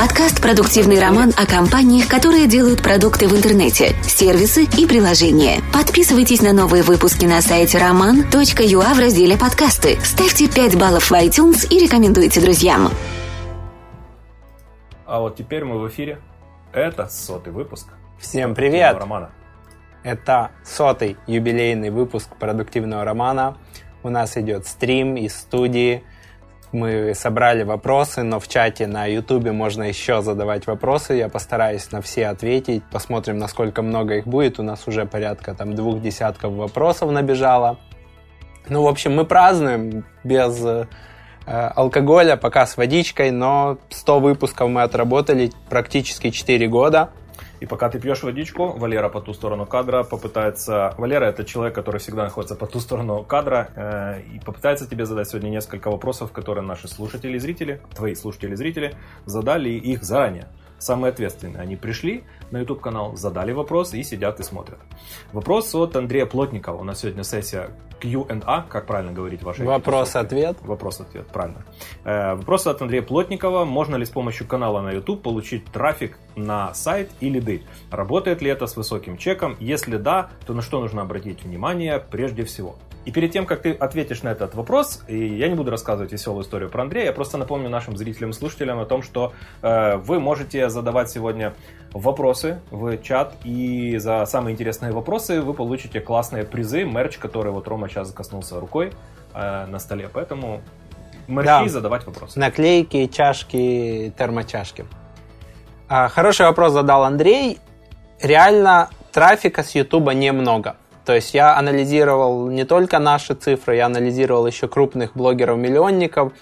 Подкаст «Продуктивный роман» о компаниях, которые делают продукты в интернете, сервисы и приложения. Подписывайтесь на новые выпуски на сайте roman.ua в разделе «Подкасты». Ставьте 5 баллов в iTunes и рекомендуйте друзьям. А вот теперь мы в эфире. Это сотый выпуск. Всем привет! Романа. Это сотый юбилейный выпуск продуктивного романа. У нас идет стрим из студии. Мы собрали вопросы, но в чате на ютубе можно еще задавать вопросы. Я постараюсь на все ответить. Посмотрим, насколько много их будет. У нас уже порядка там двух десятков вопросов набежало. Ну, в общем, мы празднуем без э, алкоголя, пока с водичкой, но 100 выпусков мы отработали практически 4 года. И пока ты пьешь водичку, Валера по ту сторону кадра попытается... Валера это человек, который всегда находится по ту сторону кадра э, и попытается тебе задать сегодня несколько вопросов, которые наши слушатели и зрители, твои слушатели и зрители, задали их заранее самые ответственные. Они пришли на YouTube канал, задали вопрос и сидят и смотрят. Вопрос от Андрея Плотникова. У нас сегодня сессия Q&A, как правильно говорить ваши Вопрос-ответ. Вопрос-ответ, правильно. Э, вопрос от Андрея Плотникова. Можно ли с помощью канала на YouTube получить трафик на сайт и лиды? Работает ли это с высоким чеком? Если да, то на что нужно обратить внимание прежде всего? И перед тем, как ты ответишь на этот вопрос, и я не буду рассказывать веселую историю про Андрея, я просто напомню нашим зрителям и слушателям о том, что э, вы можете задавать сегодня вопросы в чат, и за самые интересные вопросы вы получите классные призы, мерч, который вот Рома сейчас коснулся рукой э, на столе, поэтому мерчи да. задавать вопросы. Наклейки, чашки, термочашки. А, хороший вопрос задал Андрей. Реально трафика с Ютуба немного. То есть я анализировал не только наши цифры, я анализировал еще крупных блогеров-миллионников.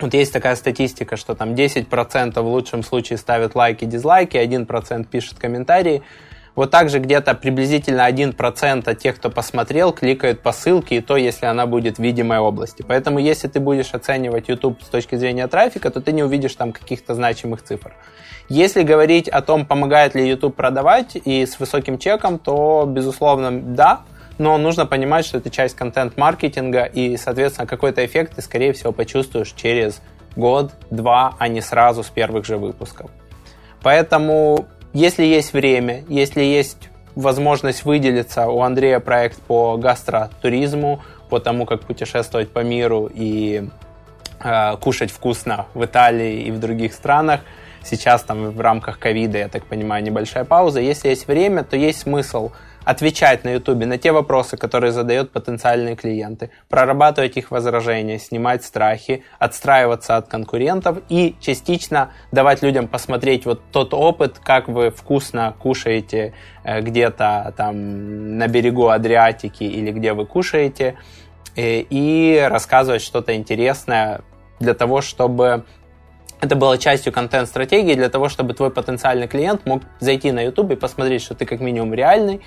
Вот есть такая статистика, что там 10% в лучшем случае ставят лайки, дизлайки, 1% пишет комментарии. Вот также где-то приблизительно 1% тех, кто посмотрел, кликают по ссылке, и то, если она будет в видимой области. Поэтому, если ты будешь оценивать YouTube с точки зрения трафика, то ты не увидишь там каких-то значимых цифр. Если говорить о том, помогает ли YouTube продавать и с высоким чеком, то, безусловно, да, но нужно понимать, что это часть контент-маркетинга, и, соответственно, какой-то эффект ты, скорее всего, почувствуешь через год, два, а не сразу с первых же выпусков. Поэтому, если есть время, если есть возможность выделиться, у Андрея проект по гастротуризму, по тому, как путешествовать по миру и э, кушать вкусно в Италии и в других странах – Сейчас там в рамках ковида, я так понимаю, небольшая пауза. Если есть время, то есть смысл отвечать на YouTube на те вопросы, которые задают потенциальные клиенты, прорабатывать их возражения, снимать страхи, отстраиваться от конкурентов и частично давать людям посмотреть вот тот опыт, как вы вкусно кушаете э, где-то там на берегу Адриатики или где вы кушаете, э, и рассказывать что-то интересное для того, чтобы это было частью контент-стратегии для того, чтобы твой потенциальный клиент мог зайти на YouTube и посмотреть, что ты как минимум реальный.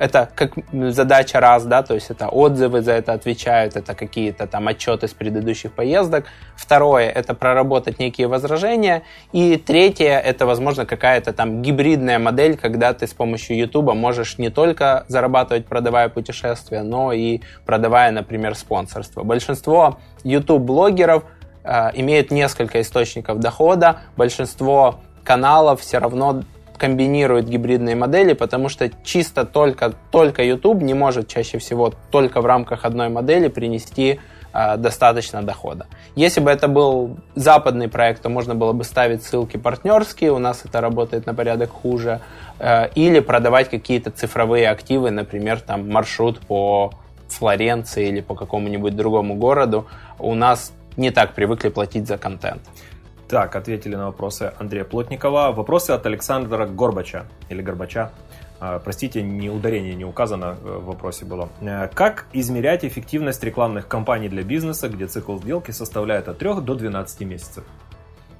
Это как задача раз, да, то есть это отзывы за это отвечают, это какие-то там отчеты с предыдущих поездок. Второе, это проработать некие возражения. И третье, это, возможно, какая-то там гибридная модель, когда ты с помощью YouTube можешь не только зарабатывать, продавая путешествия, но и продавая, например, спонсорство. Большинство YouTube-блогеров – Э, имеют несколько источников дохода. Большинство каналов все равно комбинируют гибридные модели, потому что чисто только, только YouTube не может чаще всего только в рамках одной модели принести э, достаточно дохода. Если бы это был западный проект, то можно было бы ставить ссылки партнерские, у нас это работает на порядок хуже, э, или продавать какие-то цифровые активы, например, там маршрут по Флоренции или по какому-нибудь другому городу. У нас не так привыкли платить за контент. Так, ответили на вопросы Андрея Плотникова. Вопросы от Александра Горбача или Горбача. А, простите, не ударение не указано э, в вопросе было. Э, как измерять эффективность рекламных кампаний для бизнеса, где цикл сделки составляет от 3 до 12 месяцев?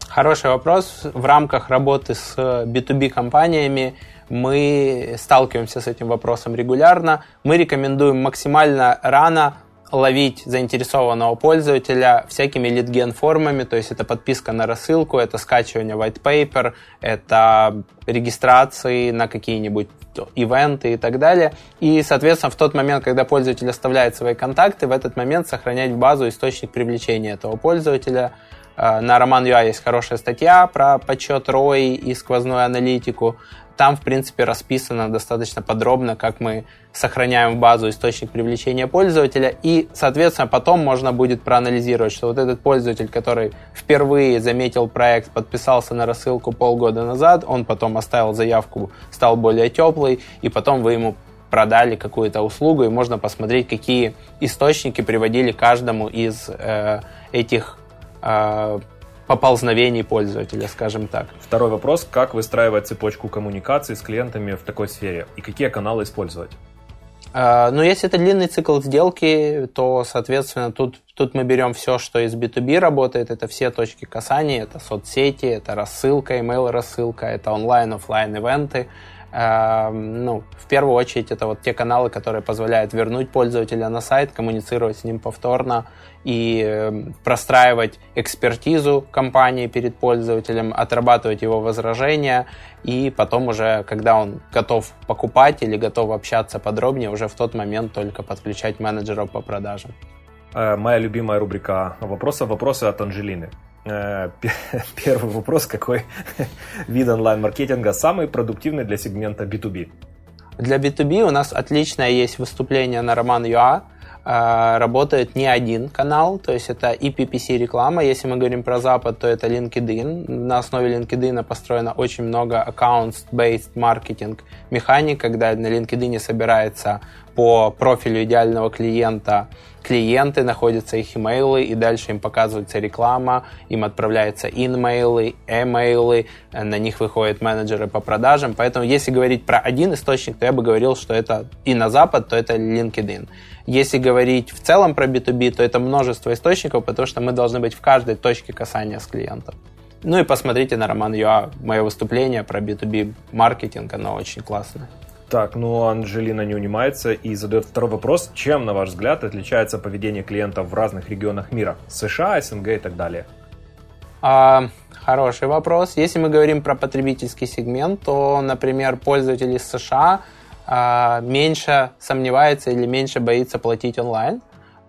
Хороший вопрос. В рамках работы с B2B компаниями мы сталкиваемся с этим вопросом регулярно. Мы рекомендуем максимально рано ловить заинтересованного пользователя всякими литген формами, то есть это подписка на рассылку, это скачивание white paper, это регистрации на какие-нибудь ивенты и так далее. И, соответственно, в тот момент, когда пользователь оставляет свои контакты, в этот момент сохранять в базу источник привлечения этого пользователя, на Роман.ua есть хорошая статья про подсчет ROI и сквозную аналитику. Там, в принципе, расписано достаточно подробно, как мы сохраняем в базу источник привлечения пользователя, и, соответственно, потом можно будет проанализировать, что вот этот пользователь, который впервые заметил проект, подписался на рассылку полгода назад, он потом оставил заявку, стал более теплый, и потом вы ему продали какую-то услугу, и можно посмотреть, какие источники приводили каждому из э, этих э, поползновений пользователя, скажем так. Второй вопрос. Как выстраивать цепочку коммуникации с клиентами в такой сфере? И какие каналы использовать? Uh, ну, если это длинный цикл сделки, то, соответственно, тут, тут мы берем все, что из B2B работает. Это все точки касания, это соцсети, это рассылка, email рассылка, это онлайн, офлайн ивенты. Эм, ну, в первую очередь, это вот те каналы, которые позволяют вернуть пользователя на сайт, коммуницировать с ним повторно и эм, простраивать экспертизу компании перед пользователем, отрабатывать его возражения, и потом уже, когда он готов покупать или готов общаться подробнее, уже в тот момент только подключать менеджеров по продажам. Э, моя любимая рубрика вопросов, вопросы от Анжелины. Э, первый вопрос, какой вид онлайн-маркетинга самый продуктивный для сегмента B2B? Для B2B у нас отличное есть выступление на Роман.ua. Э, работает не один канал, то есть это и PPC реклама. Если мы говорим про Запад, то это LinkedIn. На основе LinkedIn построено очень много accounts-based маркетинг механик, когда на LinkedIn собирается по профилю идеального клиента клиенты, находятся их имейлы, и дальше им показывается реклама, им отправляются инмейлы, эмейлы, на них выходят менеджеры по продажам. Поэтому, если говорить про один источник, то я бы говорил, что это и на Запад, то это LinkedIn. Если говорить в целом про B2B, то это множество источников, потому что мы должны быть в каждой точке касания с клиентом. Ну и посмотрите на Роман Юа, мое выступление про B2B маркетинг, оно очень классное. Так, ну Анжелина не унимается и задает второй вопрос. Чем, на ваш взгляд, отличается поведение клиентов в разных регионах мира? США, СНГ и так далее? А, хороший вопрос. Если мы говорим про потребительский сегмент, то, например, пользователь из США а, меньше сомневается или меньше боится платить онлайн.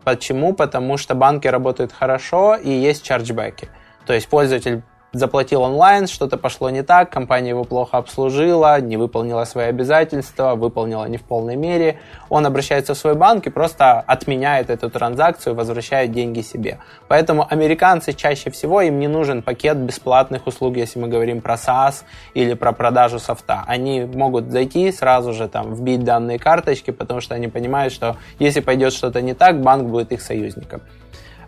Почему? Потому что банки работают хорошо и есть чарджбеки. То есть пользователь заплатил онлайн, что-то пошло не так, компания его плохо обслужила, не выполнила свои обязательства, выполнила не в полной мере. Он обращается в свой банк и просто отменяет эту транзакцию, возвращает деньги себе. Поэтому американцы чаще всего им не нужен пакет бесплатных услуг, если мы говорим про SaaS или про продажу софта. Они могут зайти сразу же там вбить данные карточки, потому что они понимают, что если пойдет что-то не так, банк будет их союзником.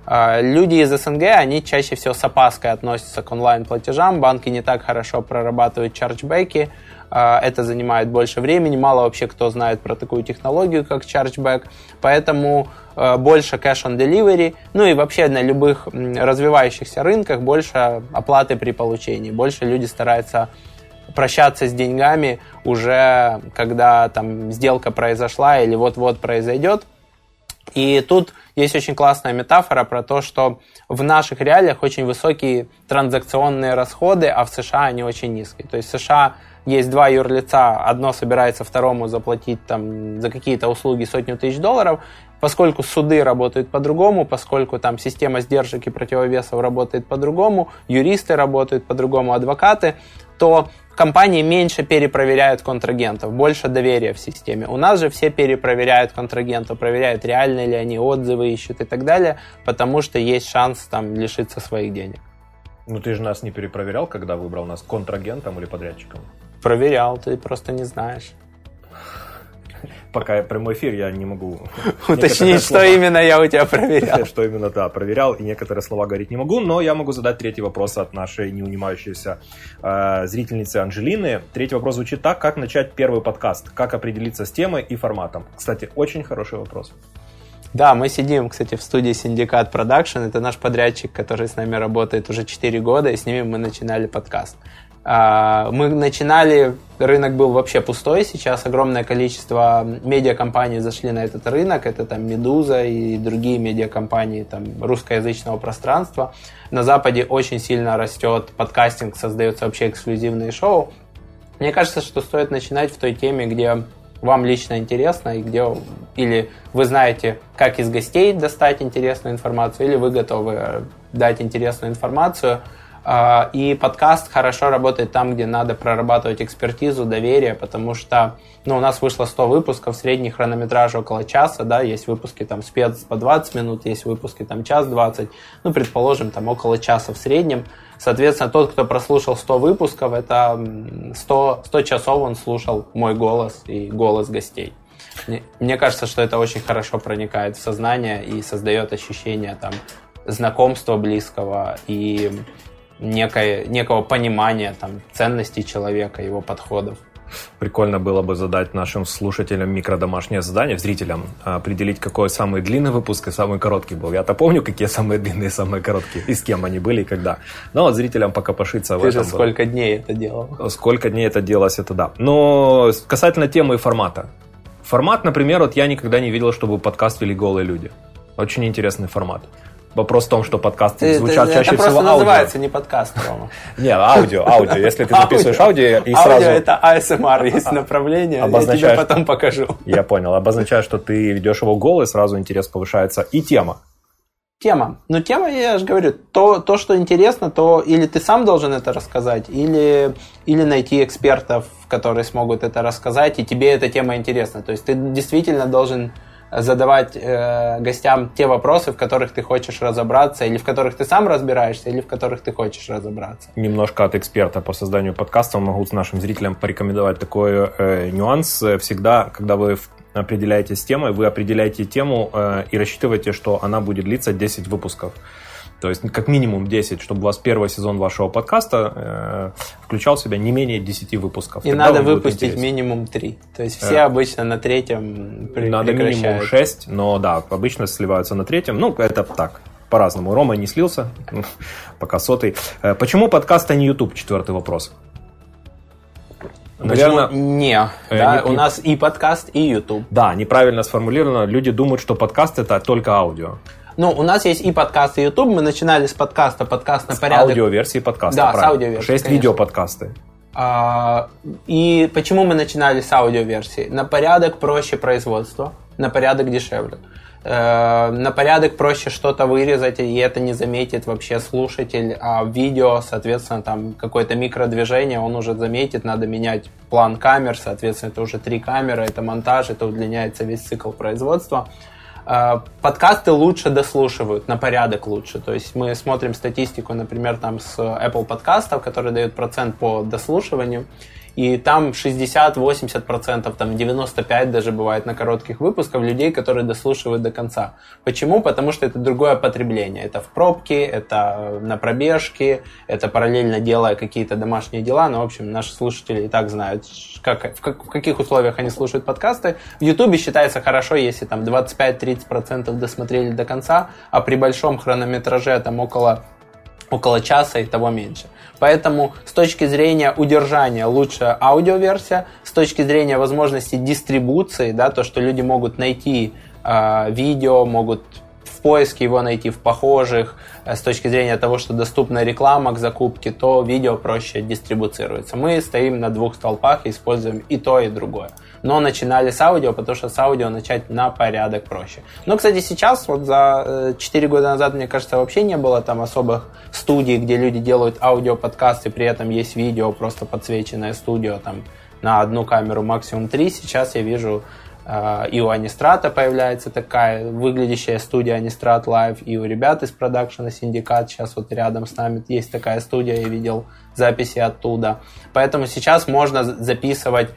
А, люди из СНГ, они чаще всего с опаской относятся к онлайн-платежам, банки не так хорошо прорабатывают чарджбеки, а, это занимает больше времени, мало вообще кто знает про такую технологию, как чарджбэк, поэтому а, больше cash on delivery, ну и вообще на любых развивающихся рынках больше оплаты при получении, больше люди стараются прощаться с деньгами уже когда там сделка произошла или вот-вот произойдет, и тут есть очень классная метафора про то, что в наших реалиях очень высокие транзакционные расходы, а в США они очень низкие. То есть США есть два юрлица, одно собирается второму заплатить там, за какие-то услуги сотню тысяч долларов, поскольку суды работают по-другому, поскольку там система сдержек и противовесов работает по-другому, юристы работают по-другому, адвокаты, то компании меньше перепроверяют контрагентов, больше доверия в системе. У нас же все перепроверяют контрагентов, проверяют, реально ли они отзывы ищут и так далее, потому что есть шанс там лишиться своих денег. Ну ты же нас не перепроверял, когда выбрал нас контрагентом или подрядчиком? Проверял, ты просто не знаешь пока прямой эфир, я не могу... Уточнить, что именно я у тебя проверял. Что именно, да, проверял, и некоторые слова говорить не могу, но я могу задать третий вопрос от нашей неунимающейся э, зрительницы Анжелины. Третий вопрос звучит так, как начать первый подкаст, как определиться с темой и форматом. Кстати, очень хороший вопрос. Да, мы сидим, кстати, в студии Синдикат Продакшн. Это наш подрядчик, который с нами работает уже 4 года, и с ними мы начинали подкаст. А, мы начинали, рынок был вообще пустой, сейчас огромное количество медиакомпаний зашли на этот рынок, это там «Медуза» и другие медиакомпании там, русскоязычного пространства. На Западе очень сильно растет подкастинг, создаются вообще эксклюзивные шоу. Мне кажется, что стоит начинать в той теме, где вам лично интересно, и где или вы знаете, как из гостей достать интересную информацию, или вы готовы дать интересную информацию – и подкаст хорошо работает там, где надо прорабатывать экспертизу, доверие, потому что ну, у нас вышло 100 выпусков, средний хронометраж около часа, да, есть выпуски там спец по 20 минут, есть выпуски там час 20, ну, предположим, там около часа в среднем. Соответственно, тот, кто прослушал 100 выпусков, это 100, 100 часов он слушал мой голос и голос гостей. Мне кажется, что это очень хорошо проникает в сознание и создает ощущение там знакомства близкого и некое, некого понимания там, ценностей человека, его подходов. Прикольно было бы задать нашим слушателям микродомашнее задание, зрителям, определить, какой самый длинный выпуск и самый короткий был. Я-то помню, какие самые длинные и самые короткие, и с кем они были и когда. Но вот зрителям пока пошиться в Ты этом. же сколько было. дней это делал? Сколько дней это делалось, это да. Но касательно темы и формата. Формат, например, вот я никогда не видел, чтобы подкаст вели голые люди. Очень интересный формат. Вопрос в том, что подкасты ты, звучат ты, чаще это всего аудио. аудио. называется не подкаст, Рома. Не, аудио, аудио. Если ты записываешь аудио и сразу... Аудио это ASMR, есть направление, я тебе потом покажу. Я понял. Обозначает, что ты ведешь его голый, сразу интерес повышается. И тема. Тема. Ну, тема, я же говорю, то, то, что интересно, то или ты сам должен это рассказать, или, или найти экспертов, которые смогут это рассказать, и тебе эта тема интересна. То есть ты действительно должен задавать э, гостям те вопросы, в которых ты хочешь разобраться, или в которых ты сам разбираешься, или в которых ты хочешь разобраться. Немножко от эксперта по созданию подкаста могу с нашим зрителям порекомендовать такой э, нюанс. Всегда, когда вы определяете с темой, вы определяете тему э, и рассчитываете, что она будет длиться 10 выпусков. То есть как минимум 10, чтобы у вас первый сезон вашего подкаста э, включал в себя не менее 10 выпусков. И Тогда надо выпустить минимум 3. То есть все э, обычно на третьем при- Надо минимум 6, но да, обычно сливаются на третьем. Ну, это так, по-разному. Рома не слился, пока сотый. Э, почему подкаст, а не YouTube? Четвертый вопрос. Наверное, не, э, да, не, у нас и подкаст, и YouTube. Да, неправильно сформулировано. Люди думают, что подкаст это только аудио. Ну, у нас есть и подкаст, и YouTube. Мы начинали с подкаста, подкаст на порядок. С аудиоверсии подкаста, Да, правильно. с аудиоверсии, Шесть видеоподкасты. А, и почему мы начинали с аудиоверсии? На порядок проще производство, на порядок дешевле. Э, на порядок проще что-то вырезать, и это не заметит вообще слушатель, а видео, соответственно, там какое-то микродвижение он уже заметит, надо менять план камер, соответственно, это уже три камеры, это монтаж, это удлиняется весь цикл производства. Э, подкасты лучше дослушивают, на порядок лучше. То есть мы смотрим статистику, например, там с Apple подкастов, который дает процент по дослушиванию и там 60-80%, там 95% даже бывает на коротких выпусках людей, которые дослушивают до конца. Почему? Потому что это другое потребление. Это в пробке, это на пробежке, это параллельно делая какие-то домашние дела. Ну, в общем, наши слушатели и так знают, как, в, как, в каких условиях они слушают подкасты. В Ютубе считается хорошо, если там 25-30% досмотрели до конца, а при большом хронометраже там около около часа и того меньше. Поэтому с точки зрения удержания лучше аудиоверсия, с точки зрения возможности дистрибуции, да, то, что люди могут найти э, видео, могут в поиске его найти в похожих, э, с точки зрения того, что доступна реклама к закупке, то видео проще дистрибуцируется. Мы стоим на двух столпах и используем и то, и другое но начинали с аудио, потому что с аудио начать на порядок проще. Но, кстати, сейчас, вот за 4 э, года назад, мне кажется, вообще не было там особых студий, где люди делают аудиоподкасты, при этом есть видео, просто подсвеченное студио там на одну камеру, максимум три. Сейчас я вижу э, и у Анистрата появляется такая выглядящая студия Анистрат Live, и у ребят из продакшена Синдикат, сейчас вот рядом с нами есть такая студия, я видел записи оттуда. Поэтому сейчас можно записывать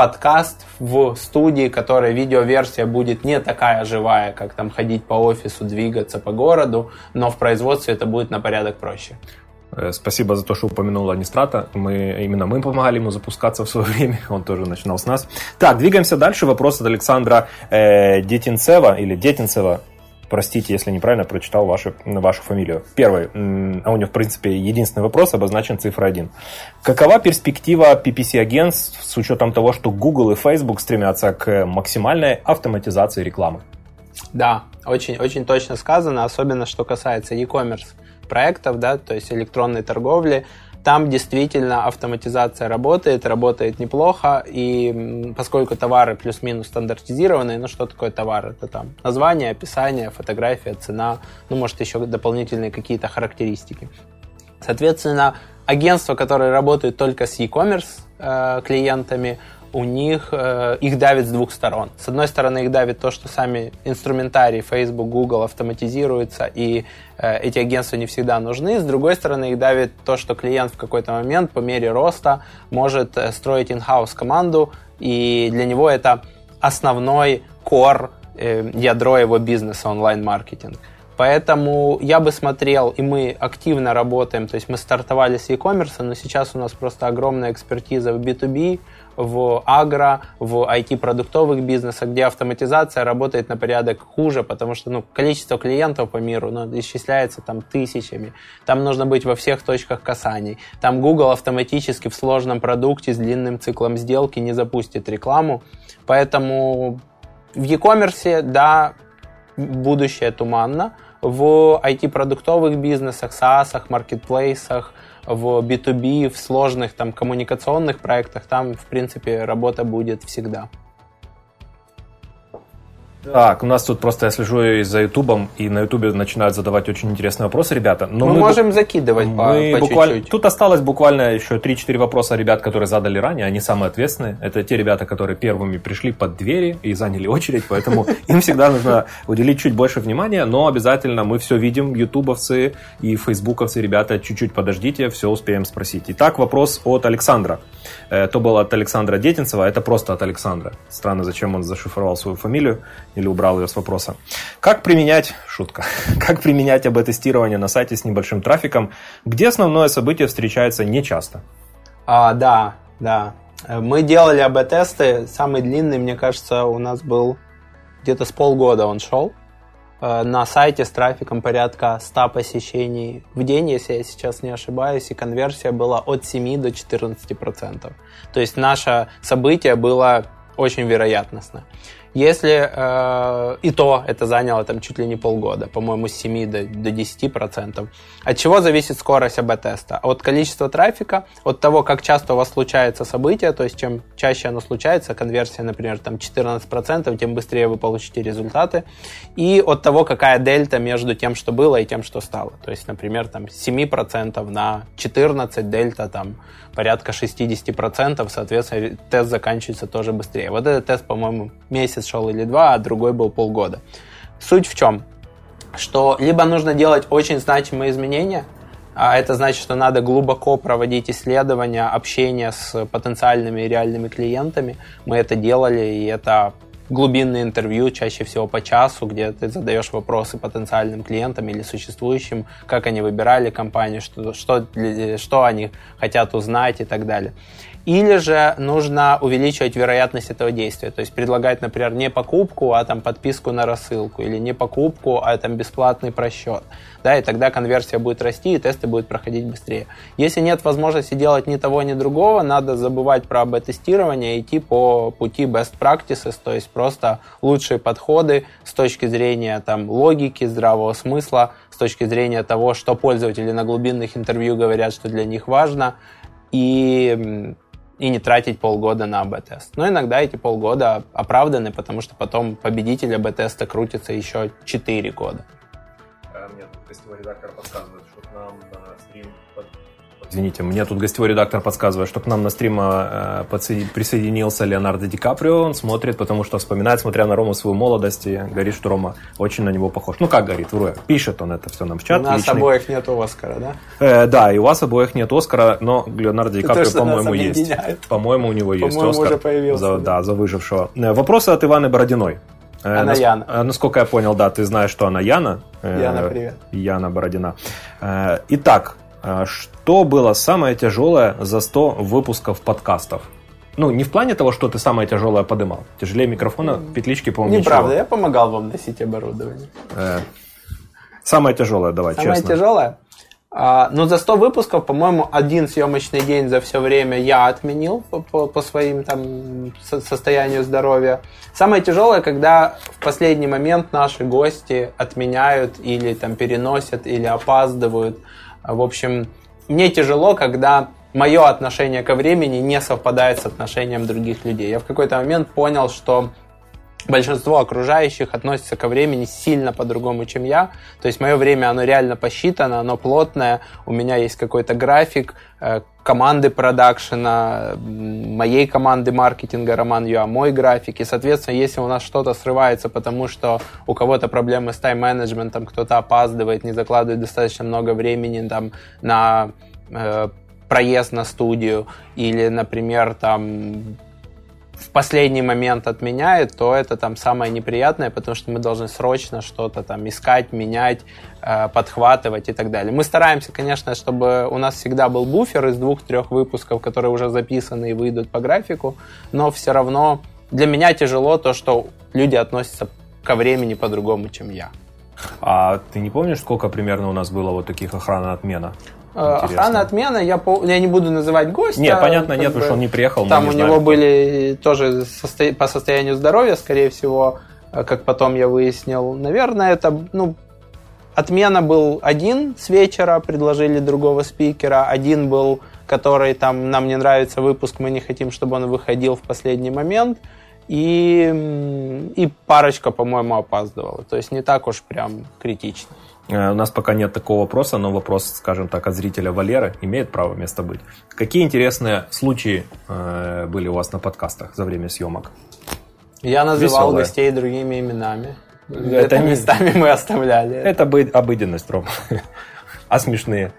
подкаст в студии, которая видеоверсия будет не такая живая, как там ходить по офису, двигаться по городу, но в производстве это будет на порядок проще. Э, спасибо за то, что упомянул Анистрата. Мы, именно мы помогали ему запускаться в свое время. Он тоже начинал с нас. Так, двигаемся дальше. Вопрос от Александра э, Детинцева или Детинцева. Простите, если неправильно прочитал вашу, вашу фамилию. Первый, а у него, в принципе, единственный вопрос обозначен цифра 1. Какова перспектива PPC-агентств с учетом того, что Google и Facebook стремятся к максимальной автоматизации рекламы? Да, очень, очень точно сказано, особенно что касается e-commerce проектов, да, то есть электронной торговли. Там действительно автоматизация работает, работает неплохо, и поскольку товары плюс-минус стандартизированные, ну что такое товар? Это там название, описание, фотография, цена, ну может еще дополнительные какие-то характеристики. Соответственно, агентства, которые работают только с e-commerce э, клиентами, у них э, их давит с двух сторон. С одной стороны, их давит то, что сами инструментарии Facebook, Google автоматизируются, и э, эти агентства не всегда нужны. С другой стороны, их давит то, что клиент в какой-то момент по мере роста может э, строить in-house команду, и для него это основной core э, ядро его бизнеса онлайн-маркетинг. Поэтому я бы смотрел, и мы активно работаем, то есть мы стартовали с e-commerce, но сейчас у нас просто огромная экспертиза в B2B, в агро, в IT-продуктовых бизнесах, где автоматизация работает на порядок хуже, потому что ну, количество клиентов по миру ну, исчисляется там тысячами. Там нужно быть во всех точках касаний. Там Google автоматически в сложном продукте с длинным циклом сделки не запустит рекламу. Поэтому в e-commerce, да, будущее туманно, в IT-продуктовых бизнесах, SaaS, маркетплейсах, в B2B, в сложных там коммуникационных проектах, там, в принципе, работа будет всегда. Так, у нас тут просто я слежу за Ютубом, и на Ютубе начинают задавать очень интересные вопросы ребята. Но мы, мы можем закидывать мы по, по буквально, чуть-чуть. Тут осталось буквально еще 3-4 вопроса ребят, которые задали ранее. Они самые ответственные. Это те ребята, которые первыми пришли под двери и заняли очередь, поэтому им всегда нужно уделить чуть больше внимания, но обязательно мы все видим, ютубовцы и фейсбуковцы, ребята, чуть-чуть подождите, все успеем спросить. Итак, вопрос от Александра. Э, то был от Александра Детинцева, это просто от Александра. Странно, зачем он зашифровал свою фамилию или убрал ее с вопроса. Как применять, шутка, как применять АБ-тестирование на сайте с небольшим трафиком, где основное событие встречается нечасто? А, да, да. Мы делали АБ-тесты. Самый длинный, мне кажется, у нас был где-то с полгода он шел. Э, на сайте с трафиком порядка 100 посещений в день, если я сейчас не ошибаюсь, и конверсия была от 7 до 14%. То есть наше событие было очень вероятностно. Если э, и то это заняло там чуть ли не полгода, по-моему, с 7 до, до 10%. От чего зависит скорость АБ-теста? От количества трафика, от того, как часто у вас случается событие, то есть чем чаще оно случается, конверсия, например, там 14%, тем быстрее вы получите результаты, и от того, какая дельта между тем, что было, и тем, что стало. То есть, например, там 7% на 14 дельта там порядка 60%, соответственно, тест заканчивается тоже быстрее. Вот этот тест, по-моему, месяц шел или два, а другой был полгода. Суть в чем? Что либо нужно делать очень значимые изменения, а это значит, что надо глубоко проводить исследования, общение с потенциальными и реальными клиентами. Мы это делали, и это глубинные интервью, чаще всего по часу, где ты задаешь вопросы потенциальным клиентам или существующим, как они выбирали компанию, что, что, что они хотят узнать и так далее. Или же нужно увеличивать вероятность этого действия. То есть предлагать, например, не покупку, а там подписку на рассылку. Или не покупку, а там бесплатный просчет. Да, и тогда конверсия будет расти, и тесты будут проходить быстрее. Если нет возможности делать ни того, ни другого, надо забывать про АБ-тестирование идти по пути best practices, то есть просто лучшие подходы с точки зрения там, логики, здравого смысла, с точки зрения того, что пользователи на глубинных интервью говорят, что для них важно, и и не тратить полгода на АБ-тест. Но иногда эти полгода оправданы, потому что потом победитель АБ-теста крутится еще 4 года. Э, мне тут редактор подсказывает, что нам Извините, мне тут гостевой редактор подсказывает, что к нам на стрим э, присоединился Леонардо Ди Каприо. Он смотрит, потому что вспоминает, смотря на Рому свою молодость, и говорит, что Рома очень на него похож. Ну, как говорит, вру Пишет он это все нам в чат. У нас личный. обоих нет Оскара, да? Э, да, и у вас обоих нет Оскара, но Леонардо Ди Каприо, по-моему, есть. По-моему, у него есть Оскар. уже появился. За, да, за выжившего. Э, вопросы от Иваны Бородиной. Э, она Нас, Яна. Э, насколько я понял, да, ты знаешь, что она Яна. Яна, привет. Яна Бородина. Итак, что было самое тяжелое за 100 выпусков подкастов? Ну, не в плане того, что ты самое тяжелое подымал. Тяжелее микрофона, петлички, по-моему, Неправда, я помогал вам носить оборудование. Э, самое тяжелое, давай, самое честно. Самое тяжелое? А, ну, за 100 выпусков, по-моему, один съемочный день за все время я отменил по, по, по своим там состоянию здоровья. Самое тяжелое, когда в последний момент наши гости отменяют или там переносят, или опаздывают. В общем, мне тяжело, когда мое отношение ко времени не совпадает с отношением других людей. Я в какой-то момент понял, что большинство окружающих относятся ко времени сильно по-другому, чем я. То есть мое время, оно реально посчитано, оно плотное, у меня есть какой-то график, э, команды продакшена, моей команды маркетинга Роман Юа, мой график. И, соответственно, если у нас что-то срывается, потому что у кого-то проблемы с тайм-менеджментом, кто-то опаздывает, не закладывает достаточно много времени там, на э, проезд на студию, или, например, там в последний момент отменяет, то это там самое неприятное, потому что мы должны срочно что-то там искать, менять, э, подхватывать и так далее. Мы стараемся, конечно, чтобы у нас всегда был буфер из двух-трех выпусков, которые уже записаны и выйдут по графику, но все равно для меня тяжело то, что люди относятся ко времени по-другому, чем я. А ты не помнишь, сколько примерно у нас было вот таких охрана отмена? Э, охрана отмена, я, по, я не буду называть гостя. Нет, понятно, нет, бы, потому что он не приехал. Там не у него были тоже состо... по состоянию здоровья, скорее всего, э, как потом я выяснил. Наверное, это, ну, отмена был один с вечера, предложили другого спикера, один был, который там, нам не нравится выпуск, мы не хотим, чтобы он выходил в последний момент, и, и парочка, по-моему, опаздывала. То есть не так уж прям критично. Э, у нас пока нет такого вопроса, но вопрос, скажем так, от зрителя Валеры имеет право место быть. Какие интересные случаи э, были у вас на подкастах за время съемок? Я называл Веселые. гостей другими именами. Это не... местами мы оставляли. Это обыденность, Ром. А смешные?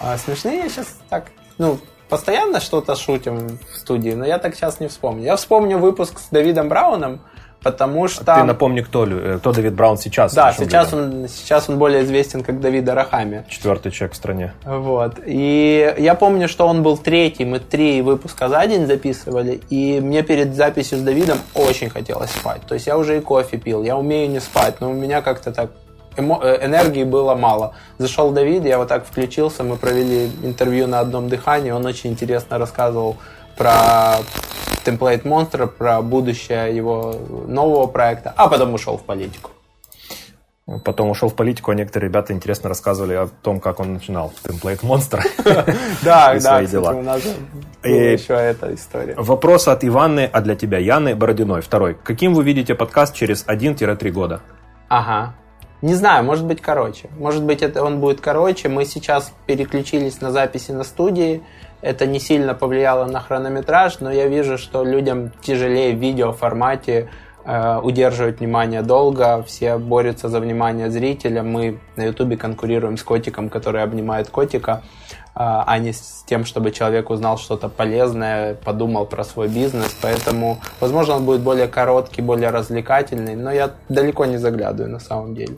А смешные я сейчас так, ну, постоянно что-то шутим в студии, но я так сейчас не вспомню. Я вспомню выпуск с Давидом Брауном, Потому а что... Ты напомни, кто, э, кто Давид Браун сейчас. Да, сейчас он, сейчас он более известен как Давид Арахами. Четвертый человек в стране. Вот. И я помню, что он был третий. Мы три выпуска за день записывали. И мне перед записью с Давидом очень хотелось спать. То есть я уже и кофе пил. Я умею не спать. Но у меня как-то так. Э, энергии было мало. Зашел Давид, я вот так включился. Мы провели интервью на одном дыхании. Он очень интересно рассказывал про Template Monster, про будущее его нового проекта, а потом ушел в политику. Потом ушел в политику, а некоторые ребята интересно рассказывали о том, как он начинал Template Monster. Да, да, у нас еще эта история. Вопрос от Иваны, а для тебя Яны Бородиной. Второй. Каким вы видите подкаст через 1-3 года? Ага. Не знаю, может быть короче. Может быть это он будет короче. Мы сейчас переключились на записи на студии. Это не сильно повлияло на хронометраж, но я вижу, что людям тяжелее в видеоформате э, удерживать внимание долго, все борются за внимание зрителя. Мы на Ютубе конкурируем с котиком, который обнимает котика, э, а не с тем, чтобы человек узнал что-то полезное, подумал про свой бизнес. Поэтому, возможно, он будет более короткий, более развлекательный, но я далеко не заглядываю на самом деле.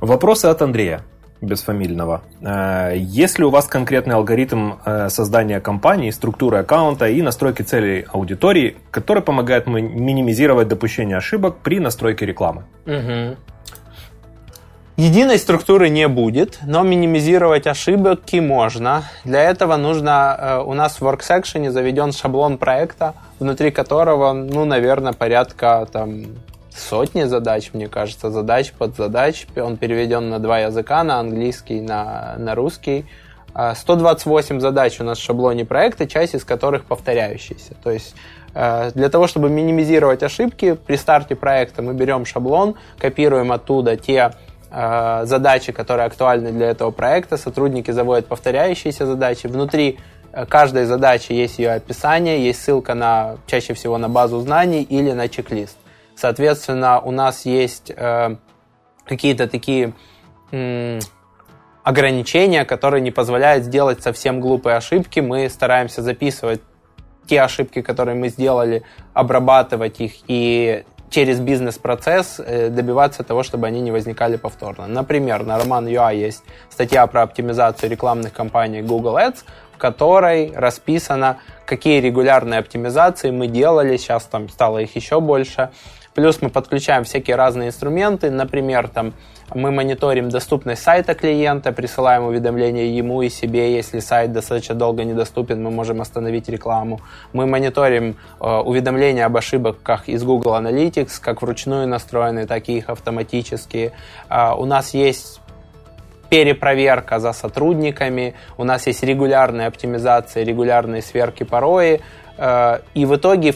Вопросы от Андрея безфамильного. Э, есть ли у вас конкретный алгоритм э, создания компании, структуры аккаунта и настройки целей аудитории, который помогает минимизировать допущение ошибок при настройке рекламы? Угу. Единой структуры не будет, но минимизировать ошибки можно. Для этого нужно, э, у нас в WorkSection заведен шаблон проекта, внутри которого, ну, наверное, порядка там сотни задач, мне кажется, задач под задач. Он переведен на два языка, на английский, на, на русский. 128 а, задач у нас в шаблоне проекта, часть из которых повторяющиеся. То есть э, для того, чтобы минимизировать ошибки, при старте проекта мы берем шаблон, копируем оттуда те э, задачи, которые актуальны для этого проекта, сотрудники заводят повторяющиеся задачи. Внутри э, каждой задачи есть ее описание, есть ссылка на, чаще всего на базу знаний или на чек-лист. Соответственно, у нас есть э, какие-то такие ограничения, которые не позволяют сделать совсем глупые ошибки. Мы стараемся записывать те ошибки, которые мы сделали, обрабатывать их и через бизнес-процесс э, добиваться того, чтобы они не возникали повторно. Например, на Roman.ua есть статья про оптимизацию рекламных кампаний Google Ads, в которой расписано, какие регулярные оптимизации мы делали, сейчас там стало их еще больше, Плюс мы подключаем всякие разные инструменты, например, там мы мониторим доступность сайта клиента, присылаем уведомления ему и себе, если сайт достаточно долго недоступен, мы можем остановить рекламу. Мы мониторим э, уведомления об ошибках из Google Analytics, как вручную настроенные, так и их автоматические. Э, у нас есть перепроверка за сотрудниками, у нас есть регулярная оптимизация, регулярные сверки порои, э, и в итоге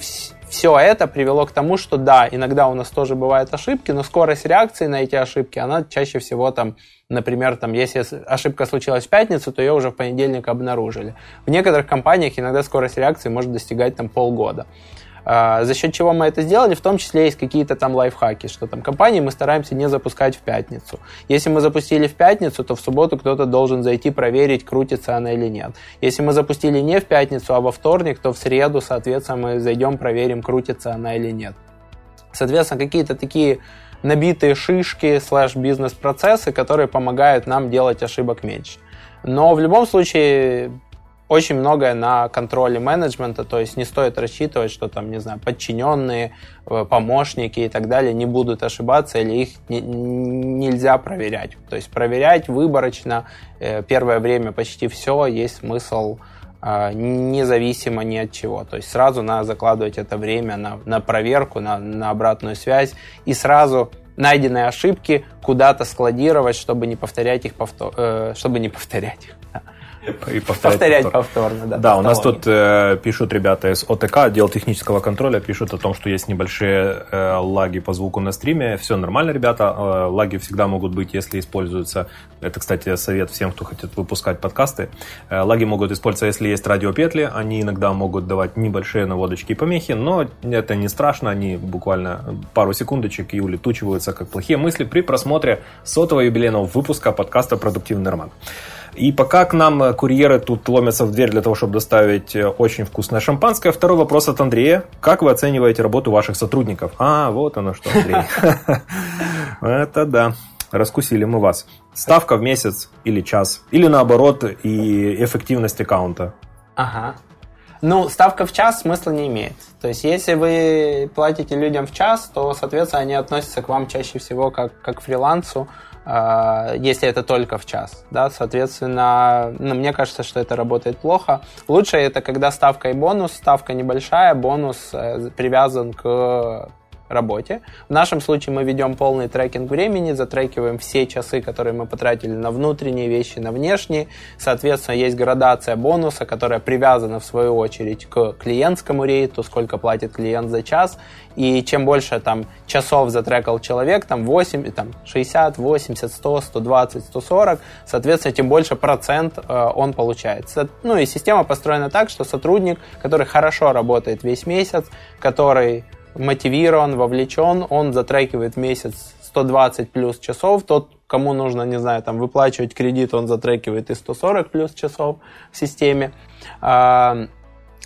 все это привело к тому, что да, иногда у нас тоже бывают ошибки, но скорость реакции на эти ошибки, она чаще всего там, например, там, если ошибка случилась в пятницу, то ее уже в понедельник обнаружили. В некоторых компаниях иногда скорость реакции может достигать там полгода. А, за счет чего мы это сделали, в том числе есть какие-то там лайфхаки, что там компании мы стараемся не запускать в пятницу. Если мы запустили в пятницу, то в субботу кто-то должен зайти проверить, крутится она или нет. Если мы запустили не в пятницу, а во вторник, то в среду, соответственно, мы зайдем, проверим, крутится она или нет. Соответственно, какие-то такие набитые шишки слэш бизнес-процессы, которые помогают нам делать ошибок меньше. Но в любом случае очень многое на контроле менеджмента, то есть не стоит рассчитывать, что там, не знаю, подчиненные, э, помощники и так далее не будут ошибаться или их не, нельзя проверять. То есть проверять выборочно э, первое время почти все есть смысл э, независимо ни от чего. То есть сразу надо закладывать это время на, на проверку, на, на обратную связь и сразу найденные ошибки куда-то складировать, чтобы не повторять их, повтор... чтобы не повторять их и повторять, повторять повторно. Да, да у нас тут э, пишут ребята из ОТК, отдел технического контроля, пишут о том, что есть небольшие э, лаги по звуку на стриме. Все нормально, ребята. Э, лаги всегда могут быть, если используются. Это, кстати, совет всем, кто хочет выпускать подкасты. Э, лаги могут использоваться, если есть радиопетли. Они иногда могут давать небольшие наводочки и помехи, но это не страшно. Они буквально пару секундочек и улетучиваются, как плохие мысли при просмотре сотого юбилейного выпуска подкаста «Продуктивный роман». И пока к нам э, курьеры тут ломятся в дверь для того, чтобы доставить э, очень вкусное шампанское, второй вопрос от Андрея. Как вы оцениваете работу ваших сотрудников? А, вот оно что, Андрей. Это да. Раскусили мы вас. Ставка в месяц или час. Или наоборот, и эффективность аккаунта. Ага. Ну, ставка в час смысла не имеет. То есть, если вы платите людям в час, то, соответственно, они относятся к вам чаще всего как, как к фрилансу. А, если это только в час. Да? Соответственно, ну, мне кажется, что это работает плохо. Лучше это когда ставка и бонус, ставка небольшая, бонус э, привязан к работе. В нашем случае мы ведем полный трекинг времени, затрекиваем все часы, которые мы потратили на внутренние вещи, на внешние. Соответственно, есть градация бонуса, которая привязана в свою очередь к клиентскому рейту, сколько платит клиент за час. И чем больше там часов затрекал человек, там 8, там 60, 80, 100, 120, 140, соответственно, тем больше процент э, он получает. Ну и система построена так, что сотрудник, который хорошо работает весь месяц, который мотивирован, вовлечен, он затрекивает месяц 120 плюс часов, тот, кому нужно, не знаю, там выплачивать кредит, он затрекивает и 140 плюс часов в системе.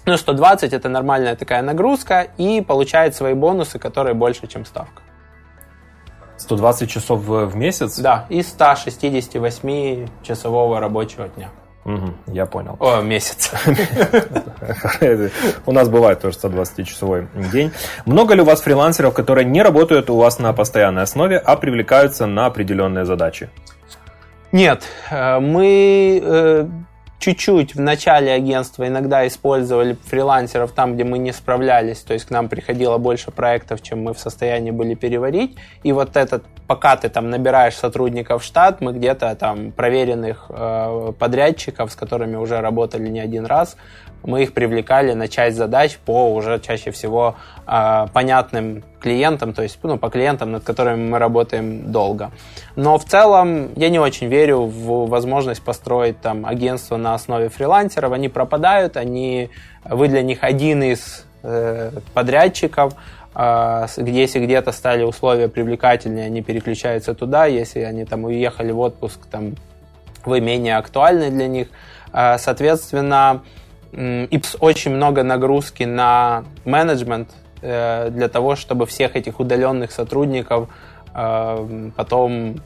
Ну, 120 это нормальная такая нагрузка и получает свои бонусы, которые больше, чем ставка. 120 часов в месяц? Да, из 168 часового рабочего дня. Угу, я понял. О, месяц. У нас бывает тоже 120-часовой день. Много ли у вас фрилансеров, которые не работают у вас на постоянной основе, а привлекаются на определенные задачи? Нет, э, мы э, чуть-чуть в начале агентства иногда использовали фрилансеров там, где мы не справлялись, то есть к нам приходило больше проектов, чем мы в состоянии были переварить, и вот этот, пока ты там набираешь сотрудников в штат, мы где-то там проверенных э, подрядчиков, с которыми уже работали не один раз, мы их привлекали на часть задач по уже чаще всего э, понятным клиентам, то есть ну, по клиентам, над которыми мы работаем долго. Но в целом я не очень верю в возможность построить там агентство на основе фрилансеров. Они пропадают, они, вы для них один из э, подрядчиков, э, если где-то стали условия привлекательнее, они переключаются туда, если они там уехали в отпуск, там вы менее актуальны для них. Э, соответственно, ИПС очень много нагрузки на менеджмент э, для того, чтобы всех этих удаленных сотрудников э, потом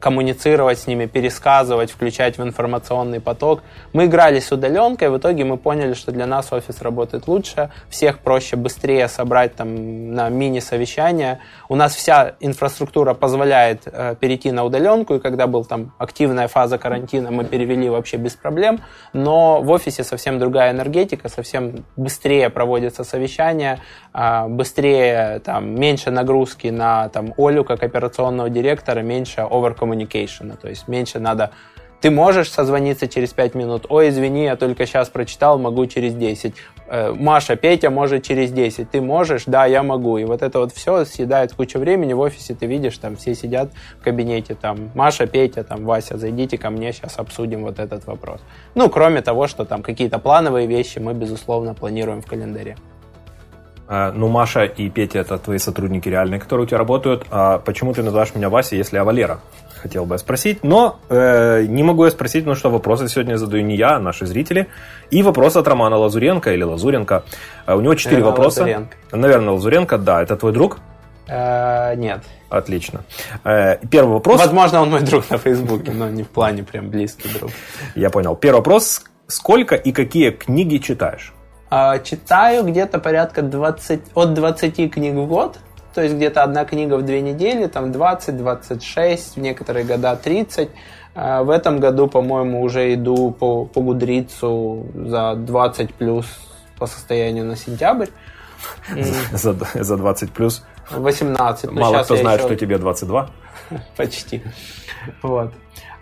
коммуницировать с ними, пересказывать, включать в информационный поток. Мы играли с удаленкой, в итоге мы поняли, что для нас офис работает лучше, всех проще быстрее собрать там на мини-совещание. У нас вся инфраструктура позволяет э, перейти на удаленку, и когда был там активная фаза карантина, мы перевели вообще без проблем, но в офисе совсем другая энергетика, совсем быстрее проводятся совещания, э, быстрее, там, меньше нагрузки на там, Олю как операционного директора, меньше оверк communication, то есть меньше надо ты можешь созвониться через 5 минут. Ой, извини, я только сейчас прочитал, могу через 10. Э, Маша, Петя может через 10. Ты можешь? Да, я могу. И вот это вот все съедает кучу времени. В офисе ты видишь, там все сидят в кабинете, там Маша, Петя, там Вася, зайдите ко мне, сейчас обсудим вот этот вопрос. Ну, кроме того, что там какие-то плановые вещи мы, безусловно, планируем в календаре. А, ну, Маша и Петя это твои сотрудники реальные, которые у тебя работают. А почему ты называешь меня Вася, если я Валера? хотел бы спросить, но э, не могу я спросить, потому что вопросы сегодня задаю не я, а наши зрители. И вопрос от Романа Лазуренко или Лазуренко. Э, у него четыре Наверное, вопроса. Лазуренко. Наверное, Лазуренко, да. Это твой друг? Э, нет. Отлично. Э, первый вопрос. Возможно, он мой друг на Фейсбуке, но не в плане прям близкий друг. Я понял. Первый вопрос. Сколько и какие книги читаешь? А, читаю где-то порядка 20, от 20 книг в год. То есть где-то одна книга в две недели, там 20-26, в некоторые года 30. А в этом году, по-моему, уже иду по, по Гудрицу за 20 плюс по состоянию на сентябрь. За, за 20 плюс? 18. Мало кто знает, еще... что тебе 22. Почти. Вот.